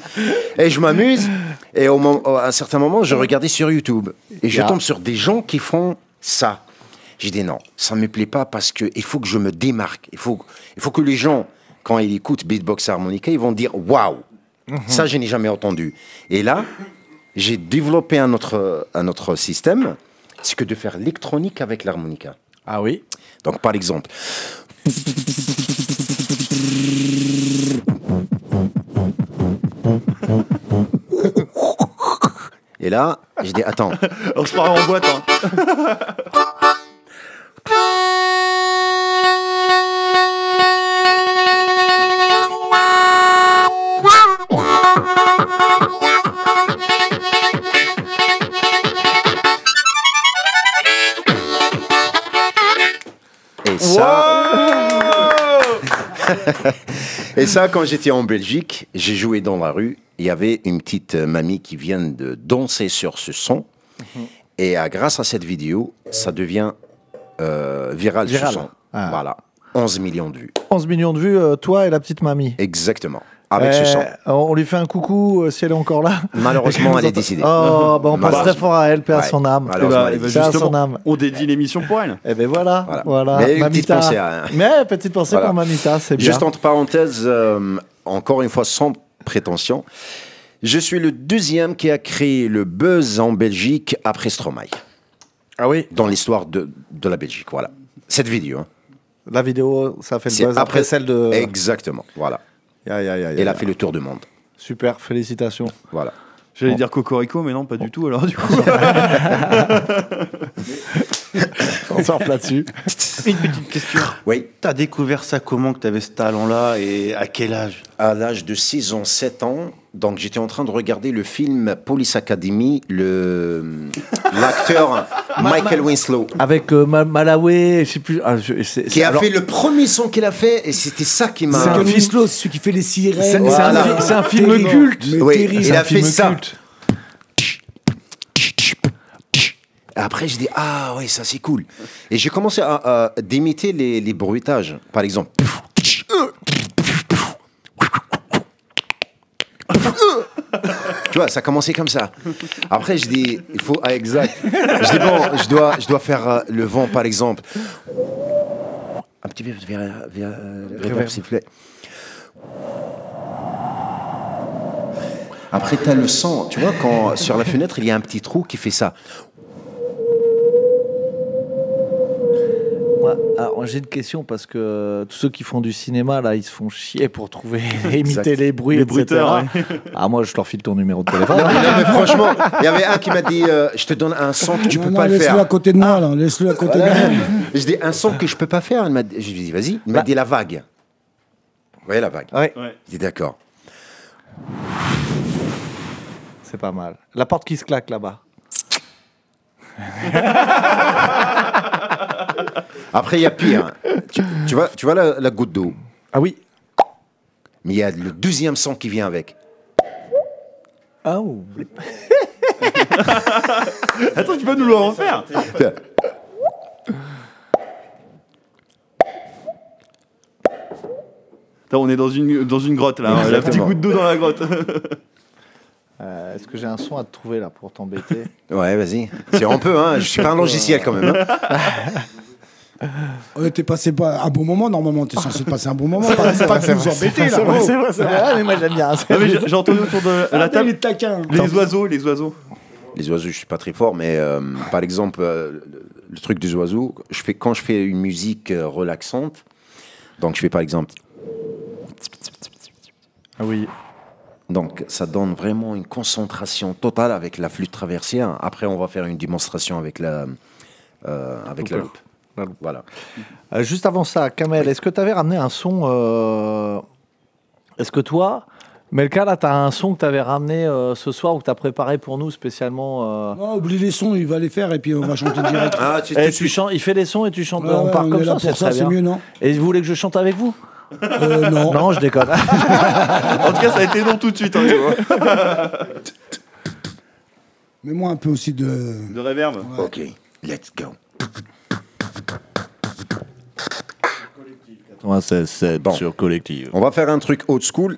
Speaker 10: Et je m'amuse. Et au à un certain moment, je regardais sur YouTube. Et je
Speaker 1: Yeah.
Speaker 10: tombe sur des gens qui font ça. J'ai dit non, ça ne me plaît pas parce qu'il faut que je me démarque. Il faut, il faut que les gens, quand ils écoutent Beatbox Harmonica, ils vont dire waouh, ça, je n'ai jamais entendu. Et là, j'ai développé un autre, un autre système c'est que de faire l'électronique avec l'harmonica.
Speaker 1: Ah oui
Speaker 10: Donc, par exemple. Et là, j'ai dit, attends,
Speaker 5: On se part en boîte. hein.
Speaker 10: et ça, quand j'étais en Belgique, j'ai joué dans la rue. Il y avait une petite euh, mamie qui vient de danser sur ce son. Et euh, grâce à cette vidéo, ça devient euh, viral,
Speaker 1: Viral.
Speaker 10: ce son.
Speaker 1: Ah.
Speaker 10: Voilà. 11 millions de vues.
Speaker 1: 11 millions de vues, euh, toi et la petite mamie.
Speaker 10: Exactement. Avec ce son.
Speaker 1: On lui fait un coucou euh, si elle est encore là.
Speaker 10: Malheureusement, elle est décédée.
Speaker 1: Oh, bah on pense
Speaker 10: Malheureusement.
Speaker 1: très fort à elle, paix à son âme.
Speaker 5: Eh bah,
Speaker 10: est
Speaker 5: eh bah, justement,
Speaker 1: son âme.
Speaker 5: on dédie l'émission pour elle.
Speaker 1: Et ben voilà,
Speaker 10: Voilà.
Speaker 1: voilà.
Speaker 10: Mais petite pensée à-
Speaker 1: Mais petite pensée
Speaker 10: Voilà.
Speaker 1: pour Mamita, c'est bien.
Speaker 10: Juste entre parenthèses, euh, encore une fois sans prétention, je suis le deuxième qui a créé le buzz en Belgique après Stromae.
Speaker 1: Ah oui
Speaker 10: Dans l'histoire de, de la Belgique, voilà. Cette vidéo. hein.
Speaker 1: La vidéo, ça fait le buzz après, celle de.
Speaker 10: Exactement, voilà.
Speaker 1: Ya,
Speaker 10: Elle a fait le tour du monde.
Speaker 1: Super, félicitations.
Speaker 10: Voilà.
Speaker 5: J'allais
Speaker 1: Bon.
Speaker 5: dire Cocorico, mais non, pas du tout. Alors, du coup,
Speaker 1: On sort là-dessus.
Speaker 8: Une petite question.
Speaker 10: Oui.
Speaker 8: T'as découvert ça comment que t'avais ce talent-là et à quel âge?
Speaker 10: À l'âge de 6 ans, 7 ans, donc j'étais en train de regarder le film Police Academy, le l'acteur Michael Winslow.
Speaker 1: Avec euh, Ma- Malawi, je sais plus. ah, je- c'est-
Speaker 10: Qui
Speaker 1: c'est-
Speaker 10: a
Speaker 1: alors,
Speaker 10: fait le premier son qu'il a fait, et c'était ça qui m'a.
Speaker 1: C'est un
Speaker 9: Michael
Speaker 1: film-
Speaker 9: Winslow, c'est celui qui fait les sirènes.
Speaker 1: C'est c'est
Speaker 10: Voilà.
Speaker 1: un, fi- c'est un film
Speaker 9: Terrible.
Speaker 1: culte.
Speaker 9: Mais
Speaker 10: Oui,
Speaker 9: terrible.
Speaker 10: il
Speaker 1: C'est
Speaker 10: a
Speaker 1: un
Speaker 10: fait
Speaker 1: film
Speaker 10: ça.
Speaker 1: culte.
Speaker 10: Après, j'ai dit, ah oui, ça c'est cool. Et j'ai commencé à, à d'imiter les, les bruitages. Par exemple. Tu vois, ça a commencé comme ça. Après, je dis, il faut, ah, exact. Je dis, bon, je dois, je dois faire euh, le vent, par exemple. Un petit peu vers, vers, euh, reverb, s'il vous plaît. Après, tu as le son. Tu vois, quand sur la fenêtre, il y a un petit trou qui fait ça.
Speaker 1: Ouais, alors, j'ai une question parce que euh, tous ceux qui font du cinéma là, ils se font chier pour trouver, imiter les bruits,
Speaker 5: Les
Speaker 1: etc.
Speaker 5: bruiteurs, ouais.
Speaker 1: Ah moi, je leur file ton numéro de téléphone.
Speaker 10: Non, mais franchement, il y avait un qui m'a dit euh, Je te donne un son que tu
Speaker 12: Non,
Speaker 10: peux
Speaker 12: non,
Speaker 10: pas le
Speaker 12: laisse-le
Speaker 10: faire.
Speaker 12: à côté de moi, là. Laisse-le à côté de moi.
Speaker 10: Je dis un son que je peux pas faire. Il m'a dit- Je lui dis Vas-y. Il m'a
Speaker 1: Bah.
Speaker 10: dit la vague. Vous voyez la vague
Speaker 1: Ouais,
Speaker 5: Ouais.
Speaker 10: Je dis D'accord.
Speaker 1: c'est pas mal. La porte qui se claque là-bas.
Speaker 10: Après, il y a pire. tu, tu vois, tu vois la, la goutte d'eau
Speaker 1: Ah oui.
Speaker 10: Mais il y a le deuxième son qui vient avec.
Speaker 1: Oh.
Speaker 5: Attends, tu peux nous le refaire Attends, on est dans une, dans une grotte là, hein, la petite goutte d'eau dans la grotte.
Speaker 1: Euh, Est-ce que j'ai un son à te trouver là pour t'embêter?
Speaker 10: Ouais, vas-y. Si on peut, hein. Je suis pas un logiciel quand même. hein.
Speaker 12: Ouais, T'es passé pas un bon moment, normalement. T'es censé passer un bon moment. Pas, pas de nous embêter, là.
Speaker 1: C'est vrai, c'est vrai, c'est vrai. Ah, mais moi j'aime bien.
Speaker 5: J'ai entendu autour de la table
Speaker 12: les taquins.
Speaker 5: les oiseaux, les oiseaux.
Speaker 10: Les oiseaux, je suis pas très fort, mais euh, par exemple, euh, le, truc des oiseaux, je fais, quand je fais une musique euh, relaxante, donc je fais par exemple.
Speaker 1: Ah oui.
Speaker 10: Donc ça donne vraiment une concentration totale avec la flûte traversière. Après, on va faire une démonstration avec la, euh, avec. La loupe. Voilà.
Speaker 1: Euh, juste avant ça, Kamel, est-ce que tu avais ramené un son euh, Est-ce que toi, Melka, là, tu as un son que tu avais ramené euh, ce soir ou que tu as préparé pour nous spécialement euh,
Speaker 12: Non, oublie les sons, il va les faire et puis on va chanter direct.
Speaker 10: Ah, tu,
Speaker 1: et
Speaker 10: tu-
Speaker 1: tu chantes, Il fait les sons et tu chantes.
Speaker 12: Ouais,
Speaker 1: on
Speaker 12: ouais,
Speaker 1: part
Speaker 12: on
Speaker 1: comme ça,
Speaker 12: pour
Speaker 1: c'est
Speaker 12: ça, c'est mieux, non
Speaker 1: Et vous voulez que je chante avec vous?
Speaker 12: Euh, non.
Speaker 1: Non, je déconne.
Speaker 5: En tout cas, ça a été non tout de suite. hein, tu vois.
Speaker 12: Mets-moi un peu aussi de.
Speaker 5: De réverb.
Speaker 10: Ok, let's go.
Speaker 1: 96
Speaker 10: Bon.
Speaker 1: sur Collective.
Speaker 10: On va faire un truc old school.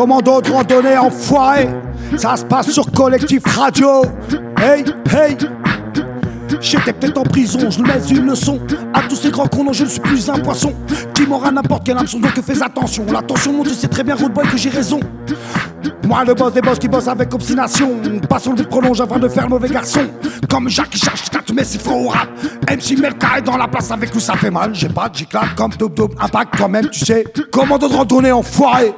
Speaker 12: Commando de randonnée enfoiré, ça se passe sur Collectif Radio. Hey, hey, j'étais peut-être en prison, je laisse une leçon. À tous ces grands cons, je ne suis plus un poisson. Qui m'aura n'importe quelle hameçon, donc fais attention. L'attention, mon Dieu, c'est très bien, Road Boy, que j'ai raison. Moi, le boss des boss qui bosse avec obstination. Passons le prolonge afin de faire mauvais garçon. Comme Jacques qui cherche quatre mais c'est faux au rap. MC Melka est dans la place avec nous, ça fait mal. J'ai pas, j'éclate comme Dope Dope. Impact toi-même, tu sais. Commando de randonnée enfoiré?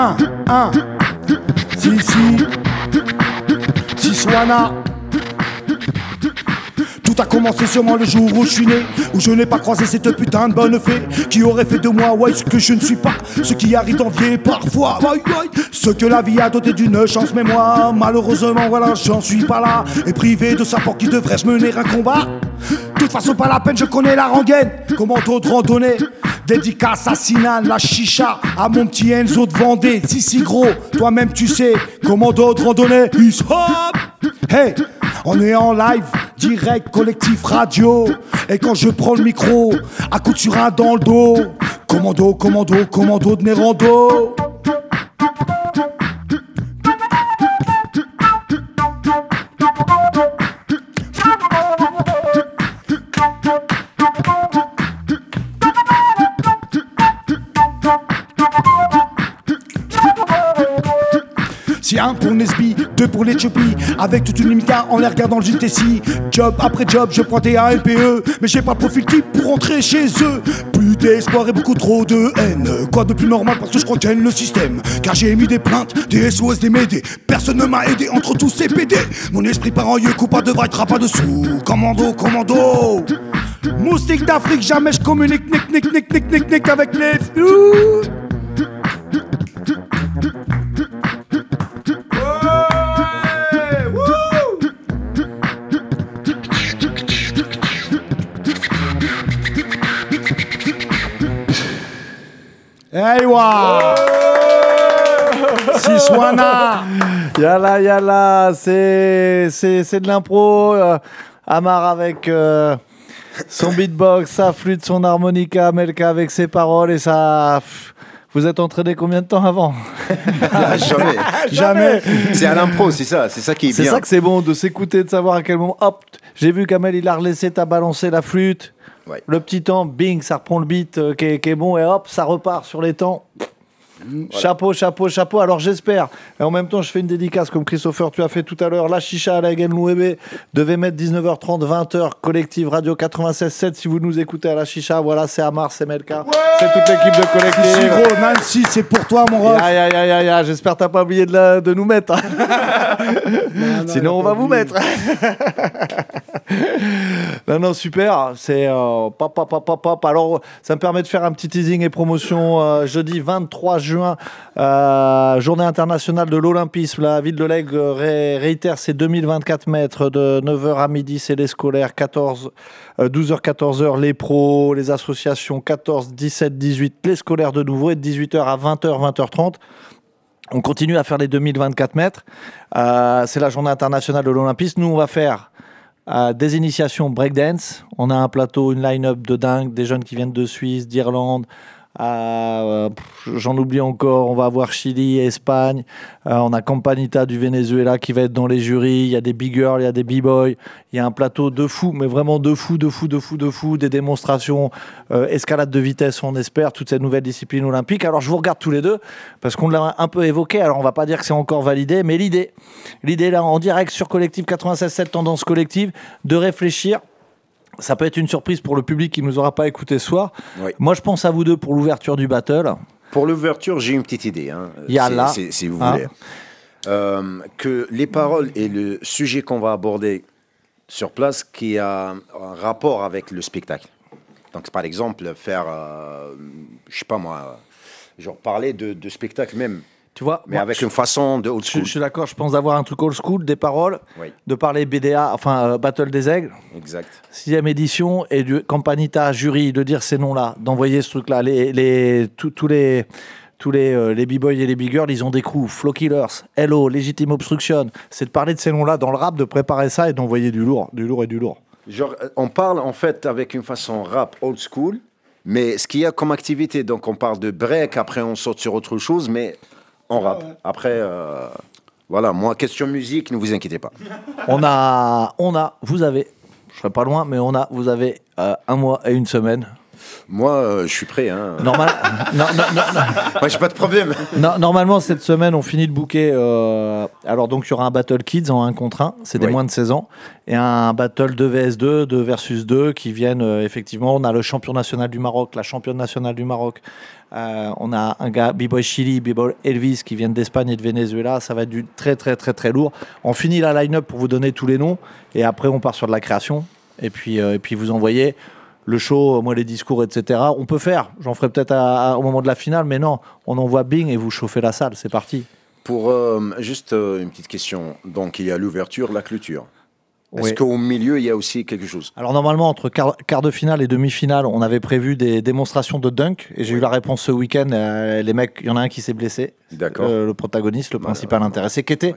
Speaker 12: Un, un. Si, si. Si, Swana. Tout a commencé sûrement le jour où je suis né, où je n'ai pas croisé cette putain de bonne fée qui aurait fait de moi, ouais, ce que je ne suis pas, ce qui arrive d'envier parfois, ouais, ouais, ce que la vie a doté d'une chance, mais moi, malheureusement, voilà, j'en suis pas là, et privé de savoir qui devrais-je mener un combat. De toute façon, pas la peine, je connais la rengaine, comment d'autres randonnées. Dédicace à Sinan, la chicha, à mon petit Enzo de Vendée, si si gros, toi-même tu sais, comment d'autres randonnées. Hop Hey, on est en live, direct, collectif radio. Et quand je prends le micro, à coup de surin dans le dos. Commando, commando, commando de Nérando. Si un pour Nesby, deux pour l'Éthiopie, avec toute une limita en les regardant le JTC. Job après job, je pointais à MPE, mais j'ai pas profil type pour rentrer chez eux. Plus d'espoir et beaucoup trop de haine. Quoi de plus normal parce que je qu'il le système? Car j'ai émis des plaintes, des SOS, des médés. Personne ne m'a aidé entre tous ces PD. Mon esprit part en yeux, coupa devrait être pas dessous. Commando, commando. Moustique d'Afrique, jamais je communique, nick, nick, nick, nick, nick, nick avec les flous. Hey wa Siswana
Speaker 1: Yalla, yalla, c'est, c'est, c'est de l'impro. euh, Amar avec euh, son beatbox, sa flûte, son harmonica, Melka avec ses paroles et ça. pff, Vous êtes entraîné combien de temps avant?
Speaker 10: Ah, jamais.
Speaker 1: Jamais.
Speaker 10: C'est à l'impro, c'est ça. C'est ça qui est,
Speaker 1: C'est
Speaker 10: bien.
Speaker 1: ça que c'est bon, de s'écouter, de savoir à quel moment. Hop, j'ai vu qu'Amel, il a relaissé, t'as balancé la flûte. Le petit temps, bing, ça reprend le beat euh, qui est bon et hop, ça repart sur les temps. Chapeau, chapeau, chapeau. Alors j'espère. Et en même temps, je fais une dédicace comme Christopher, tu as fait tout à l'heure. La chicha à la Genlouébé devait mettre 19h30, 20h. Collective Radio 96.7. Si vous nous écoutez à la chicha, voilà, c'est Amar, c'est Melka. C'est toute l'équipe de Collective.
Speaker 12: gros, Nancy, c'est pour toi, mon ref.
Speaker 1: Aïe, aïe, aïe, aïe, aïe, J'espère que t'as pas oublié de, la- de nous mettre. Sinon, on va vous mettre. non, non, super. C'est euh, pop, pop, pop, pop. Alors, ça me permet de faire un petit teasing et promotion. euh, jeudi 23 juin, euh, journée internationale de l'Olympisme. La ville de Lègue ré- réitère ses 2024 mètres de 9h à midi. C'est les scolaires. 14, euh, 12h, 14h, les pros, les associations. 14, 17, 18, les scolaires de nouveau. Et de 18h à 20h, 20h30. On continue à faire les 2024 mètres. Euh, c'est la journée internationale de l'Olympisme. Nous, on va faire euh, des initiations breakdance. On a un plateau, une line-up de dingue, des jeunes qui viennent de Suisse, d'Irlande. Euh, pff, J'en oublie encore. On va avoir Chili, Espagne. Euh, on a Campanita du Venezuela qui va être dans les jurys. Il y a des big girls, il y a des b-boys. Il y a un plateau de fou, mais vraiment de fou, de fou, de fou, de fou. Des démonstrations, euh, escalade de vitesse, on espère, toute cette nouvelle discipline olympique. Alors je vous regarde tous les deux parce qu'on l'a un peu évoqué. Alors on va pas dire que c'est encore validé, mais l'idée, l'idée là en direct sur Collective 96.7 Tendance Collective, de réfléchir. Ça peut être une surprise pour le public qui nous aura pas écouté ce soir.
Speaker 10: Oui.
Speaker 1: Moi, je pense à vous deux pour l'ouverture du battle.
Speaker 10: Pour l'ouverture, j'ai une petite idée. Hein,
Speaker 1: Yalla.
Speaker 10: si, vous
Speaker 1: Hein.
Speaker 10: voulez. Euh, que les paroles et le sujet qu'on va aborder sur place qui a un rapport avec le spectacle. Donc, par exemple, faire, euh, je sais pas moi, genre parler de, de spectacle même,
Speaker 1: Tu vois,
Speaker 10: mais
Speaker 1: moi,
Speaker 10: avec
Speaker 1: je-
Speaker 10: une façon de old school.
Speaker 1: je suis d'accord, je pense d'avoir un truc old school, des paroles,
Speaker 10: Oui,
Speaker 1: de parler BDA, enfin euh, Battle des Aigles,
Speaker 10: exact.
Speaker 1: sixième édition, et du Campanita jury, de dire ces noms-là, d'envoyer ce truc-là. Les, les, tous- tous les, tous les, euh, les b-boys et les b-girls, ils ont des crews, Flow Killers, Hello, Legitime Obstruction. C'est de parler de ces noms-là dans le rap, de préparer ça et d'envoyer du lourd, du lourd et du lourd.
Speaker 10: Genre, euh, on parle en fait avec une façon rap old school, mais ce qu'il y a comme activité, donc on parle de break, après on saute sur autre chose, mais on rappe. Après, euh, voilà, moi, question musique, ne vous inquiétez pas.
Speaker 1: On a, on a, vous avez, je serai pas loin, mais on a, vous avez euh, un mois et une semaine.
Speaker 10: Moi, euh, je suis prêt. Hein.
Speaker 1: Normal, non, non, non, non.
Speaker 10: Moi, j'ai pas de problème.
Speaker 1: No- normalement, cette semaine, on finit de booker. euh, alors, donc, il y aura un Battle Kids en 1 contre 1, c'est des
Speaker 10: Oui.
Speaker 1: moins de 16 ans, et un Battle 2 vs 2, 2 versus 2, qui viennent euh, effectivement. On a le champion national du Maroc, la championne nationale du Maroc. Euh, on a un gars, B-Boy Chili, B-Boy Elvis, qui viennent d'Espagne et de Venezuela. Ça va être du très, très, très, très lourd. On finit la line-up pour vous donner tous les noms, et après, on part sur de la création. Et puis, euh, et puis vous envoyez le show, moi les discours, etc. On peut faire, j'en ferai peut-être au moment de la finale, mais non, on envoie Bing et vous chauffez la salle, c'est parti.
Speaker 10: Pour euh, juste euh, une petite question. Donc, il y a l'ouverture, la clôture. Est-ce
Speaker 1: Oui.
Speaker 10: qu'au milieu, il y a aussi quelque chose?
Speaker 1: Alors normalement, entre quart, quart de finale et demi-finale, on avait prévu des démonstrations de dunk, et j'ai eu la réponse ce week-end. euh, les mecs, il y en a un qui s'est blessé,
Speaker 10: D'accord.
Speaker 1: euh, le protagoniste, le principal intéressé, qui était... euh,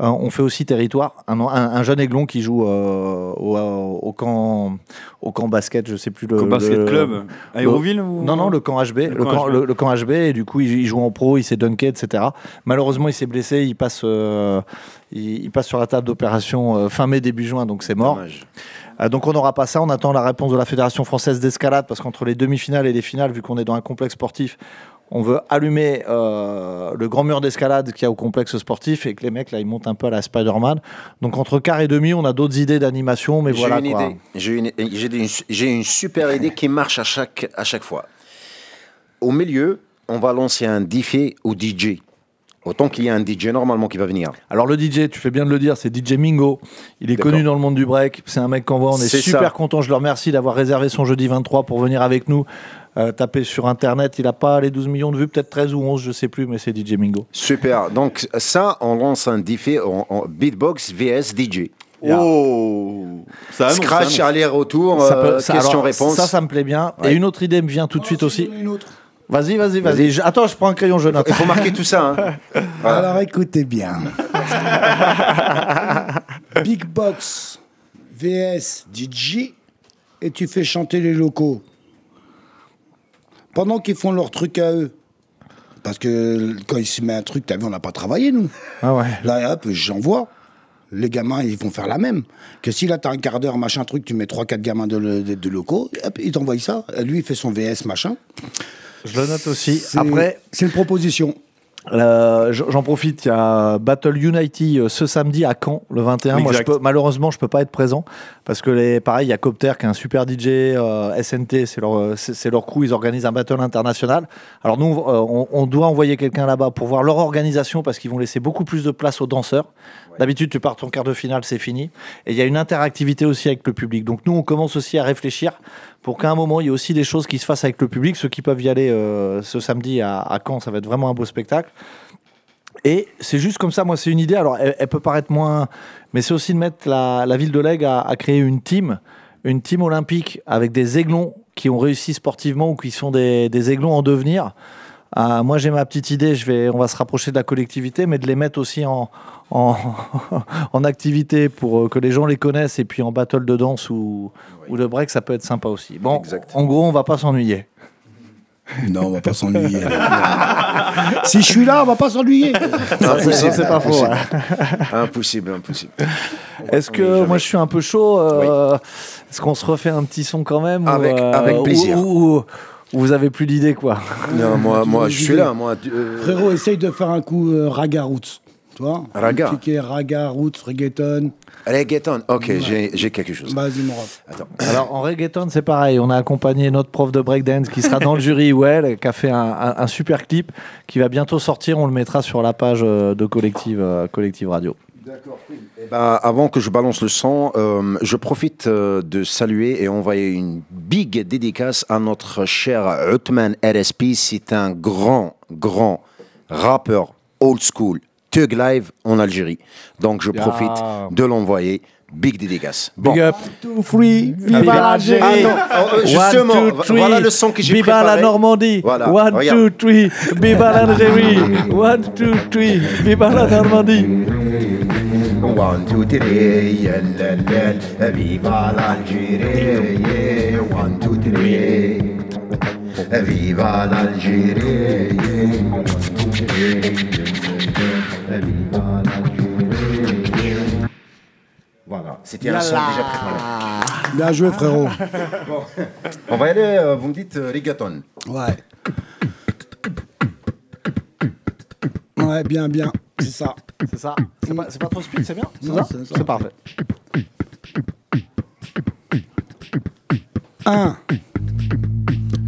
Speaker 1: on fait aussi territoire, un, un- un jeune aiglon qui joue euh, au, au camp, au camp basket, je sais plus le.
Speaker 5: Camp basket
Speaker 1: le-
Speaker 5: club à
Speaker 1: le-
Speaker 5: Hérouville ou-
Speaker 1: Non, non, le camp HB. Le,
Speaker 5: camp
Speaker 1: camp,
Speaker 5: HB.
Speaker 1: le- le camp HB, et du coup, il, il joue en pro, il s'est dunké, etc. Malheureusement, il s'est blessé, il passe, euh, il, il passe sur la table d'opération euh, fin mai, début juin, donc c'est mort.
Speaker 10: Dommage.
Speaker 1: Euh, donc on n'aura pas ça, on attend la réponse de la Fédération française d'escalade, parce qu'entre les demi-finales et les finales, vu qu'on est dans un complexe sportif, on veut allumer euh, le grand mur d'escalade qu'il y a au complexe sportif et que les mecs là ils montent un peu à la Spider-Man. Donc entre quart et demi, on a d'autres idées d'animation, mais
Speaker 10: J'ai
Speaker 1: voilà
Speaker 10: une
Speaker 1: quoi.
Speaker 10: idée. J'ai une, j'ai une, j'ai une super idée qui marche à chaque, à chaque fois. Au milieu, on va lancer un défi au DJ. Autant qu'il y a un DJ normalement qui va venir.
Speaker 1: Alors le DJ, tu fais bien de le dire, c'est DJ Mingo. Il est connu dans le monde du break. C'est un mec qu'on voit. On est, super
Speaker 10: ça.
Speaker 1: content. Je le remercie d'avoir réservé son jeudi 23 pour venir avec nous. Euh, taper sur internet, il a pas les 12 millions de vues, peut-être 13 ou 11, je sais plus, mais c'est DJ Mingo.
Speaker 10: Super. Donc ça, on lance un défi en, en beatbox vs DJ.
Speaker 5: Oh ça annonce,
Speaker 10: Scratch,
Speaker 1: Ça peut-
Speaker 10: euh, question-réponse.
Speaker 1: Ça, ça me plaît bien. Et une autre idée me vient tout de suite aussi.
Speaker 12: Une autre.
Speaker 1: Vas-y, vas-y, vas-y. Je- Attends, je prends un crayon, je note.
Speaker 10: Il faut marquer tout ça. hein.
Speaker 12: Alors écoutez bien. Big Box VS DJ et tu fais chanter les locaux. Pendant qu'ils font leur truc à eux. Parce que quand il se met un truc, t'as vu, on n'a pas travaillé, nous.
Speaker 1: Ah ouais.
Speaker 12: Là, hop, j'envoie. Les gamins, ils vont faire la même. Que si là, t'as un quart d'heure, machin truc, tu mets 3-4 gamins de, le- de- de locaux, hop, ils t'envoient ça. Lui, il fait son VS, machin.
Speaker 1: Je le note aussi. Après,
Speaker 12: C'est une proposition.
Speaker 1: Euh, J'en profite, il y a Battle Unity euh, ce samedi à Caen, le 21. Moi, je peux, malheureusement, je peux pas être présent parce que les, pareil, il y a Copter qui est un super DJ, euh, SNT, c'est leur, c'est c'est leur crew, ils organisent un battle international. Alors nous, euh, on, on doit envoyer quelqu'un là-bas pour voir leur organisation parce qu'ils vont laisser beaucoup plus de place aux danseurs. D'habitude, tu pars ton quart de finale, c'est fini. Et il y a une interactivité aussi avec le public. Donc nous, on commence aussi à réfléchir pour qu'à un moment, il y ait aussi des choses qui se fassent avec le public. Ceux qui peuvent y aller euh, ce samedi à, Caen, ça va être vraiment un beau spectacle. Et c'est juste comme ça, moi, c'est une idée. Alors, elle, peut paraître moins. Mais c'est aussi de mettre la, ville de Lègue à, créer une team, une team olympique avec des aiglons qui ont réussi sportivement ou qui sont des aiglons en devenir. Ah, moi, j'ai ma petite idée. Je vais, on va se rapprocher de la collectivité, mais de les mettre aussi en, en, en activité pour euh, que les gens les connaissent. Et puis en battle de danse ou, ou de break, ça peut être sympa aussi. Bon, en gros, on va pas s'ennuyer.
Speaker 12: Non, on va pas s'ennuyer. si je suis là, on va pas s'ennuyer.
Speaker 1: C'est- pas faux. ouais.
Speaker 10: Impossible, impossible.
Speaker 1: Est-ce que moi je suis un peu chaud euh, Est-ce qu'on se refait un petit son quand même ou,
Speaker 10: Avec-
Speaker 1: euh,
Speaker 10: avec plaisir.
Speaker 1: Ou, ou- ou vous avez plus d'idées quoi
Speaker 10: Non, moi, moi je suis là. Moi, euh,
Speaker 12: Frérot, essaye de faire un coup euh, raga roots. Tu vois
Speaker 10: Raga.
Speaker 12: Un raga roots, reggaeton.
Speaker 10: reggaeton. Ok, j'ai j'ai quelque chose.
Speaker 12: Vas-y, mon ref.
Speaker 10: Attends.
Speaker 1: Alors en reggaeton c'est pareil, on a accompagné notre prof de breakdance qui sera dans le jury ou elle, qui a fait un, un- un super clip qui va bientôt sortir, on le mettra sur la page euh, de Collective, euh, Collective Radio.
Speaker 10: Eh ben, avant que je balance le son, euh, je profite euh, de saluer et envoyer une big dédicace à notre cher Othman RSP. C'est un grand, grand rappeur old school, Thug Live en Algérie. Donc je
Speaker 1: Yeah.
Speaker 10: profite de l'envoyer. Big dédicace.
Speaker 1: Big up
Speaker 12: Two, free, viva l'Algérie.
Speaker 10: Attends, euh, justement,
Speaker 1: One, two,
Speaker 10: vo-
Speaker 1: three.
Speaker 10: voilà le son que j'ai
Speaker 1: Viva
Speaker 10: préparé.
Speaker 1: la Normandie
Speaker 10: Voilà,
Speaker 1: One,
Speaker 10: regarde.
Speaker 1: two, three Viva l'Algérie One, two, three Viva la Normandie
Speaker 10: One, two, three, yeah, la, la, viva l'Algérie, yeah. one, two, three, viva l'Algérie, yeah. one, two, three, viva l'Algérie. Voilà, c'était un son déjà préparé.
Speaker 12: Bien joué, frérot.
Speaker 10: On va y aller, euh, vous me dites euh, reggaeton.
Speaker 12: Ouais. Ouais, bien, bien. C'est ça.
Speaker 1: C'est ça C'est pas, pas trop speed, c'est bien C'est parfait.
Speaker 12: Un.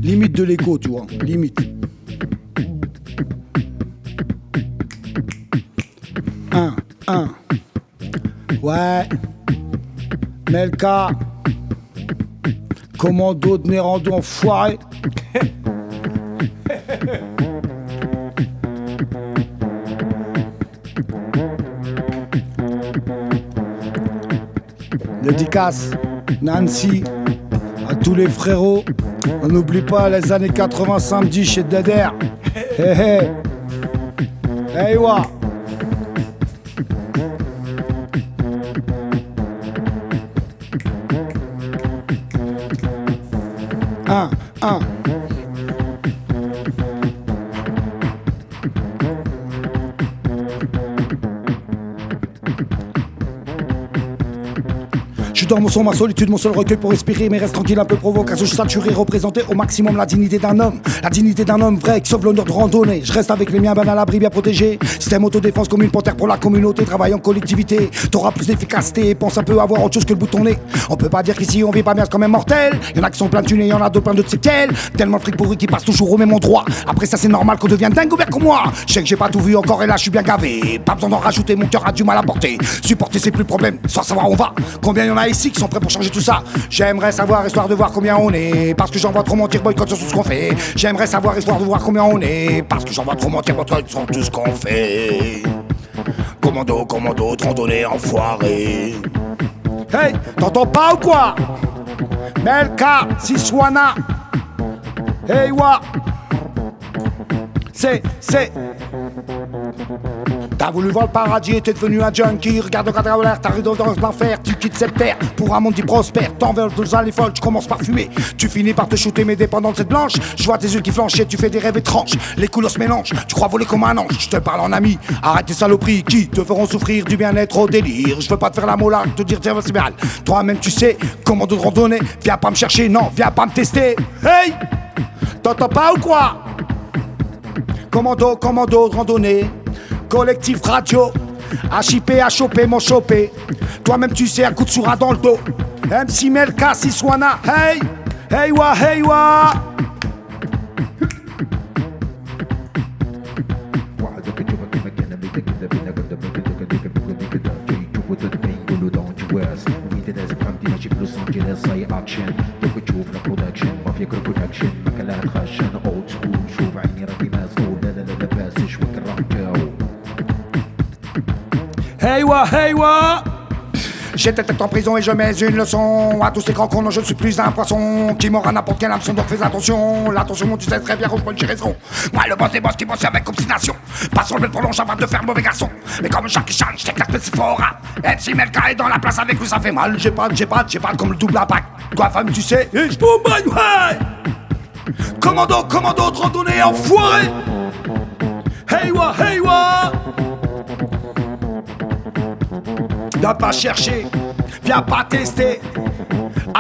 Speaker 12: Limite de l'écho, tu vois. Limite. Un, un. Ouais. Melka. Commando de Nérando enfoiré. Dédicace, Nancy, à tous les frérots. On n'oublie pas les années 80 samedi chez Deder. Hé hé. Hey wa. Un, un. Suis dans mon son, ma solitude, mon seul recueil pour respirer, mais reste tranquille, un peu provocateur. Je saturé, représenté au maximum la dignité d'un homme. La dignité d'un homme vrai qui sauve l'honneur de randonnée. Je reste avec les miens, ben à l'abri, bien protégé. Système autodéfense comme une panthère pour la communauté, travaille en collectivité. T'auras plus d'efficacité, pense un peu avoir autre chose que le bouton nez. On peut pas dire qu'ici on vit pas bien, c'est quand même mortel. Y en a qui sont plein de thunes et y en a d'autres plein de séquelles. Tellement de fric pourri qui passe toujours au même endroit. Après ça, c'est normal qu'on devienne dingue ouvert comme moi. Je sais que j'ai pas tout vu encore et là, je suis bien gavé. Pas besoin d'en rajouter, mon cœur a du mal à porter. Supporter, c'est plus le problème, sans savoir où on va. Combien y en a qui sont prêts pour changer tout ça J'aimerais savoir, histoire de voir combien on est. Parce que j'en vois trop mentir, boycott sur tout ce qu'on fait. J'aimerais savoir, histoire de voir combien on est. Parce que j'en vois trop mentir, boycott sur tout ce qu'on fait. Commando, commando, randonnée, enfoiré. Hey, t'entends pas ou quoi? Melka, Siswana. Hey, wa. C'est, c'est. T'as voulu voir le paradis et t'es devenu un junkie. Regarde le cadre l'air, t'arrives dans l'enfer. Tu quittes cette terre pour un monde qui prospère. T'envers deux allées folles, tu commences par fumer. Tu finis par te shooter mes dépendantes cette blanche. Je vois tes yeux qui flanchent et tu fais des rêves étranges. Les couleurs se mélangent, tu crois voler comme un ange. Je te parle en ami, arrête tes saloperies qui te feront souffrir du bien-être au délire. Je veux pas te faire la mola, te dire tiens, c'est mal. Toi-même, tu sais comment de randonner. Viens pas me chercher, non, viens pas me tester. Hey! T'entends pas ou quoi? Commando, commando, randonnée. Collectif radio. HIP, HOP, mon chopé. Toi-même, tu sais, un coup de soura dans le dos. MC Melka, Siswana. Hey! Hey wa, hey wa! Hey wa, hey wa! J'étais en prison et je mets une leçon à tous ces grands cons. Non, je ne suis plus un poisson qui à n'importe quel hameçon. Donc fais attention, l'attention, tu sais très bien, rouge, bonne j'ai raison. Moi, le boss des boss qui bosse avec obstination. Pas sur le prolonge avant de faire mauvais garçon. Mais comme Jackie Chan, je t'éclate, c'est fort. MC Melka est dans la place avec vous, ça fait mal. J'ai pas, j'ai pas, j'ai pas comme le double impact. Quoi, femme, tu sais, boom, my way! Commando, commando, randonnée, enfoiré! Hey wa, hey wa! Viens pas chercher, viens pas tester.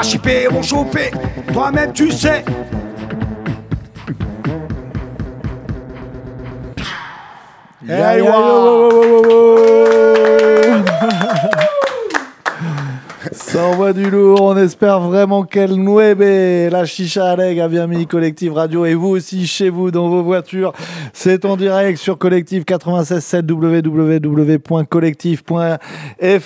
Speaker 12: HIP on chopé, toi-même tu sais.
Speaker 1: Ça envoie du lourd, on espère vraiment qu'elle nueve. La chicha Aleg a bien mis Collectif Radio et vous aussi chez vous dans vos voitures. C'est en direct sur Collectif 96.7 www.collectif.fr. Et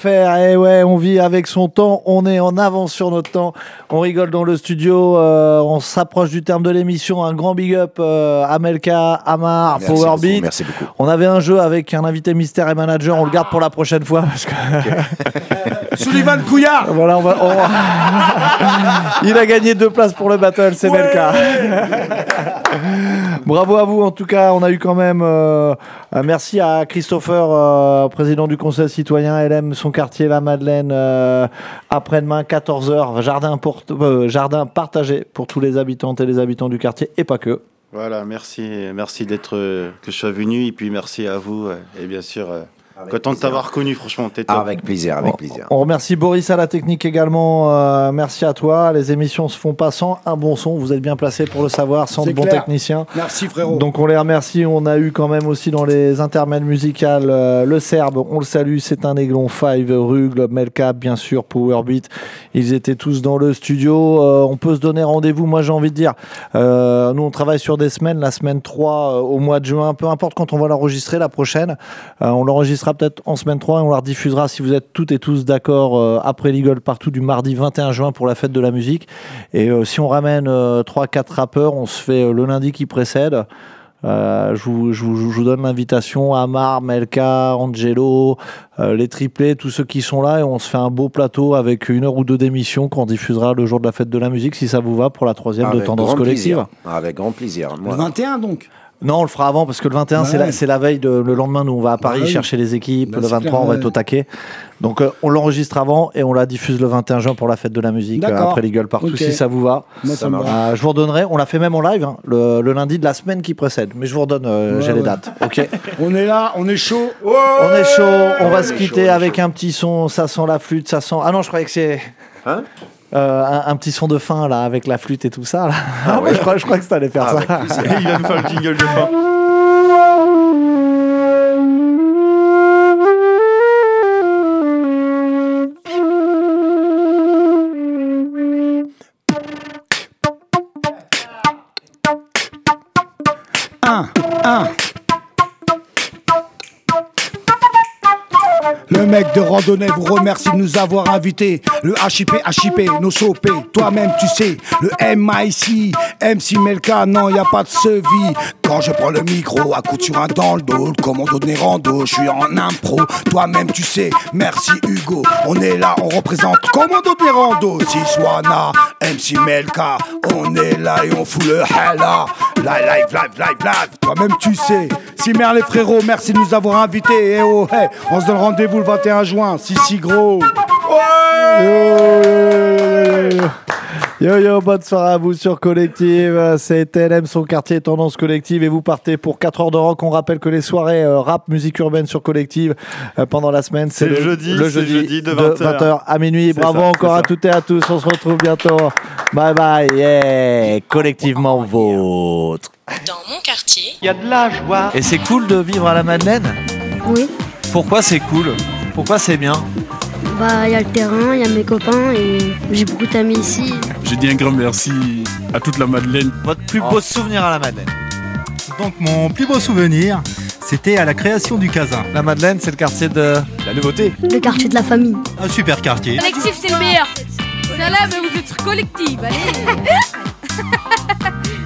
Speaker 1: ouais, on vit avec son temps, on est en avance sur notre temps. On rigole dans le studio, euh, on s'approche du terme de l'émission. Un grand big up euh, à Melka, Amar,
Speaker 10: Merci merci beaucoup.
Speaker 1: On avait un jeu avec un invité mystère et manager, on le garde pour la prochaine fois. Parce que...
Speaker 12: Sullivan Couillard
Speaker 1: Voilà, on va, on va- Il a gagné deux places pour le battle, c'est Melka. Bravo à vous, en tout cas, on a eu quand même. euh, euh, merci à Christopher, euh, président du Conseil citoyen LM, son quartier, la Madeleine. euh, Après-demain, 14h, jardin, pour- euh, jardin partagé pour tous les habitantes et les habitants du quartier, et pas que.
Speaker 8: Voilà, merci, merci d'être que je sois venu et puis merci à vous et bien sûr euh, content de t'avoir connu franchement. T'es top.
Speaker 10: Avec plaisir, avec plaisir.
Speaker 1: On remercie Boris à la technique également. euh, merci à toi. Les émissions se font pas sans un bon son. Vous êtes bien placé pour le savoir, sans de bons
Speaker 12: clair.
Speaker 1: techniciens.
Speaker 12: Merci frérot.
Speaker 1: Donc on les remercie. On a eu quand même aussi dans les intermèdes musicales euh, le Serbe. On le salue. C'est un aiglon. Five, Rugle, Melka, bien sûr, Powerbeat. Ils étaient tous dans le studio. Euh, on peut se donner rendez-vous. Moi, j'ai envie de dire, euh, nous on travaille sur des semaines. La semaine 3 euh, au mois de juin, peu importe quand on va l'enregistrer la prochaine. Euh, on peut-être en semaine 3 et on la rediffusera si vous êtes toutes et tous d'accord euh, après l'Eagle partout du mardi 21 juin pour la fête de la musique. Et euh, si on ramène 3-4 rappeurs, on se fait euh, le lundi qui précède. Euh, je, vous, je vous- je vous donne l'invitation Amar, Melka, Angelo, euh, les triplés, tous ceux qui sont là et on se fait un beau plateau avec une heure ou deux d'émission qu'on diffusera le jour de la fête de la musique si ça vous va pour la troisième de tendance collective.
Speaker 10: plaisir. Avec grand plaisir. Moi,
Speaker 12: Le 21 donc?
Speaker 1: Non, on le fera avant parce que le 21, c'est
Speaker 12: Ouais.
Speaker 1: la, c'est la veille de le lendemain. Nous, on va à Paris
Speaker 12: Bah oui.
Speaker 1: chercher les équipes.
Speaker 12: Bah,
Speaker 1: le
Speaker 12: c'est
Speaker 1: 23,
Speaker 12: clair,
Speaker 1: on va
Speaker 12: ouais.
Speaker 1: être au taquet. Donc, euh, on l'enregistre avant et on la diffuse le 21 juin pour la fête de la musique euh, après les gueules partout si ça vous va.
Speaker 12: Moi, ça.
Speaker 1: Euh, je vous redonnerai. On l'a fait même en live hein, le, le lundi de la semaine qui précède. Mais je vous redonne. euh,
Speaker 12: Ouais,
Speaker 1: J'ai les dates. Ok.
Speaker 12: On est là, on est chaud.
Speaker 1: on est chaud. On va se quitter avec un petit son. Ça sent la flûte. Ça sent. Ah non, je croyais que c'est.
Speaker 10: Hein?
Speaker 1: Euh, un, un petit son de fin là avec la flûte et tout ça là.
Speaker 10: Ah ouais.
Speaker 1: je, crois, je crois que ça allait faire
Speaker 10: Ah,
Speaker 1: ça.
Speaker 10: avec plaisir.
Speaker 5: Il va nous faire le jingle de fin.
Speaker 12: Un, un. Le mec de randonnée vous remercie de nous avoir invités. Le HIP, HIP, nos sopés. Toi-même, tu sais. Le MIC, MC Melka, non, y a pas de sevi. Quand je prends le micro, à coup un dans le dos. Le commando de Nérando, je suis en impro. Toi-même, tu sais. Merci Hugo. On est là, on représente commando de Nérando. Siswana, MC Melka. On est là et on fout le hella. Live, live, live, live, live. Toi-même, tu sais. Simer les frérots, merci de nous avoir invités. Eh oh, hey, on se donne rendez-vous le 21 juin. Si, si gros.
Speaker 1: Yo yo, bonne soirée à vous sur Collective. C'est TLM, son quartier Tendance Collective. Et vous partez pour 4 heures de rock. On rappelle que les soirées euh, rap, musique urbaine sur Collective euh, pendant la semaine,
Speaker 5: C'est le jeudi,
Speaker 1: le jeudi
Speaker 5: jeudi de 20 heures.
Speaker 1: 20h à minuit. Bravo
Speaker 5: ça,
Speaker 1: encore à toutes et à tous. On se retrouve bientôt. Bye bye. Yeah. Collectivement vôtre.
Speaker 13: Dans mon quartier,
Speaker 1: Il y a de la joie. Et c'est cool de vivre à la Madeleine?
Speaker 4: Oui.
Speaker 1: Pourquoi c'est cool? Pourquoi c'est bien?
Speaker 4: Bah, il y a le terrain, il y a mes copains et j'ai beaucoup d'amis ici.
Speaker 14: Je dis un grand merci à toute la Madeleine.
Speaker 1: Votre plus beau souvenir à la Madeleine
Speaker 6: Donc mon plus beau souvenir, c'était à la création du Casin.
Speaker 1: La Madeleine, c'est le quartier de
Speaker 6: la nouveauté.
Speaker 4: Le quartier de la famille.
Speaker 6: Un super quartier.
Speaker 7: Collectif, c'est le meilleur. Salam, vous êtes collectif. Allez.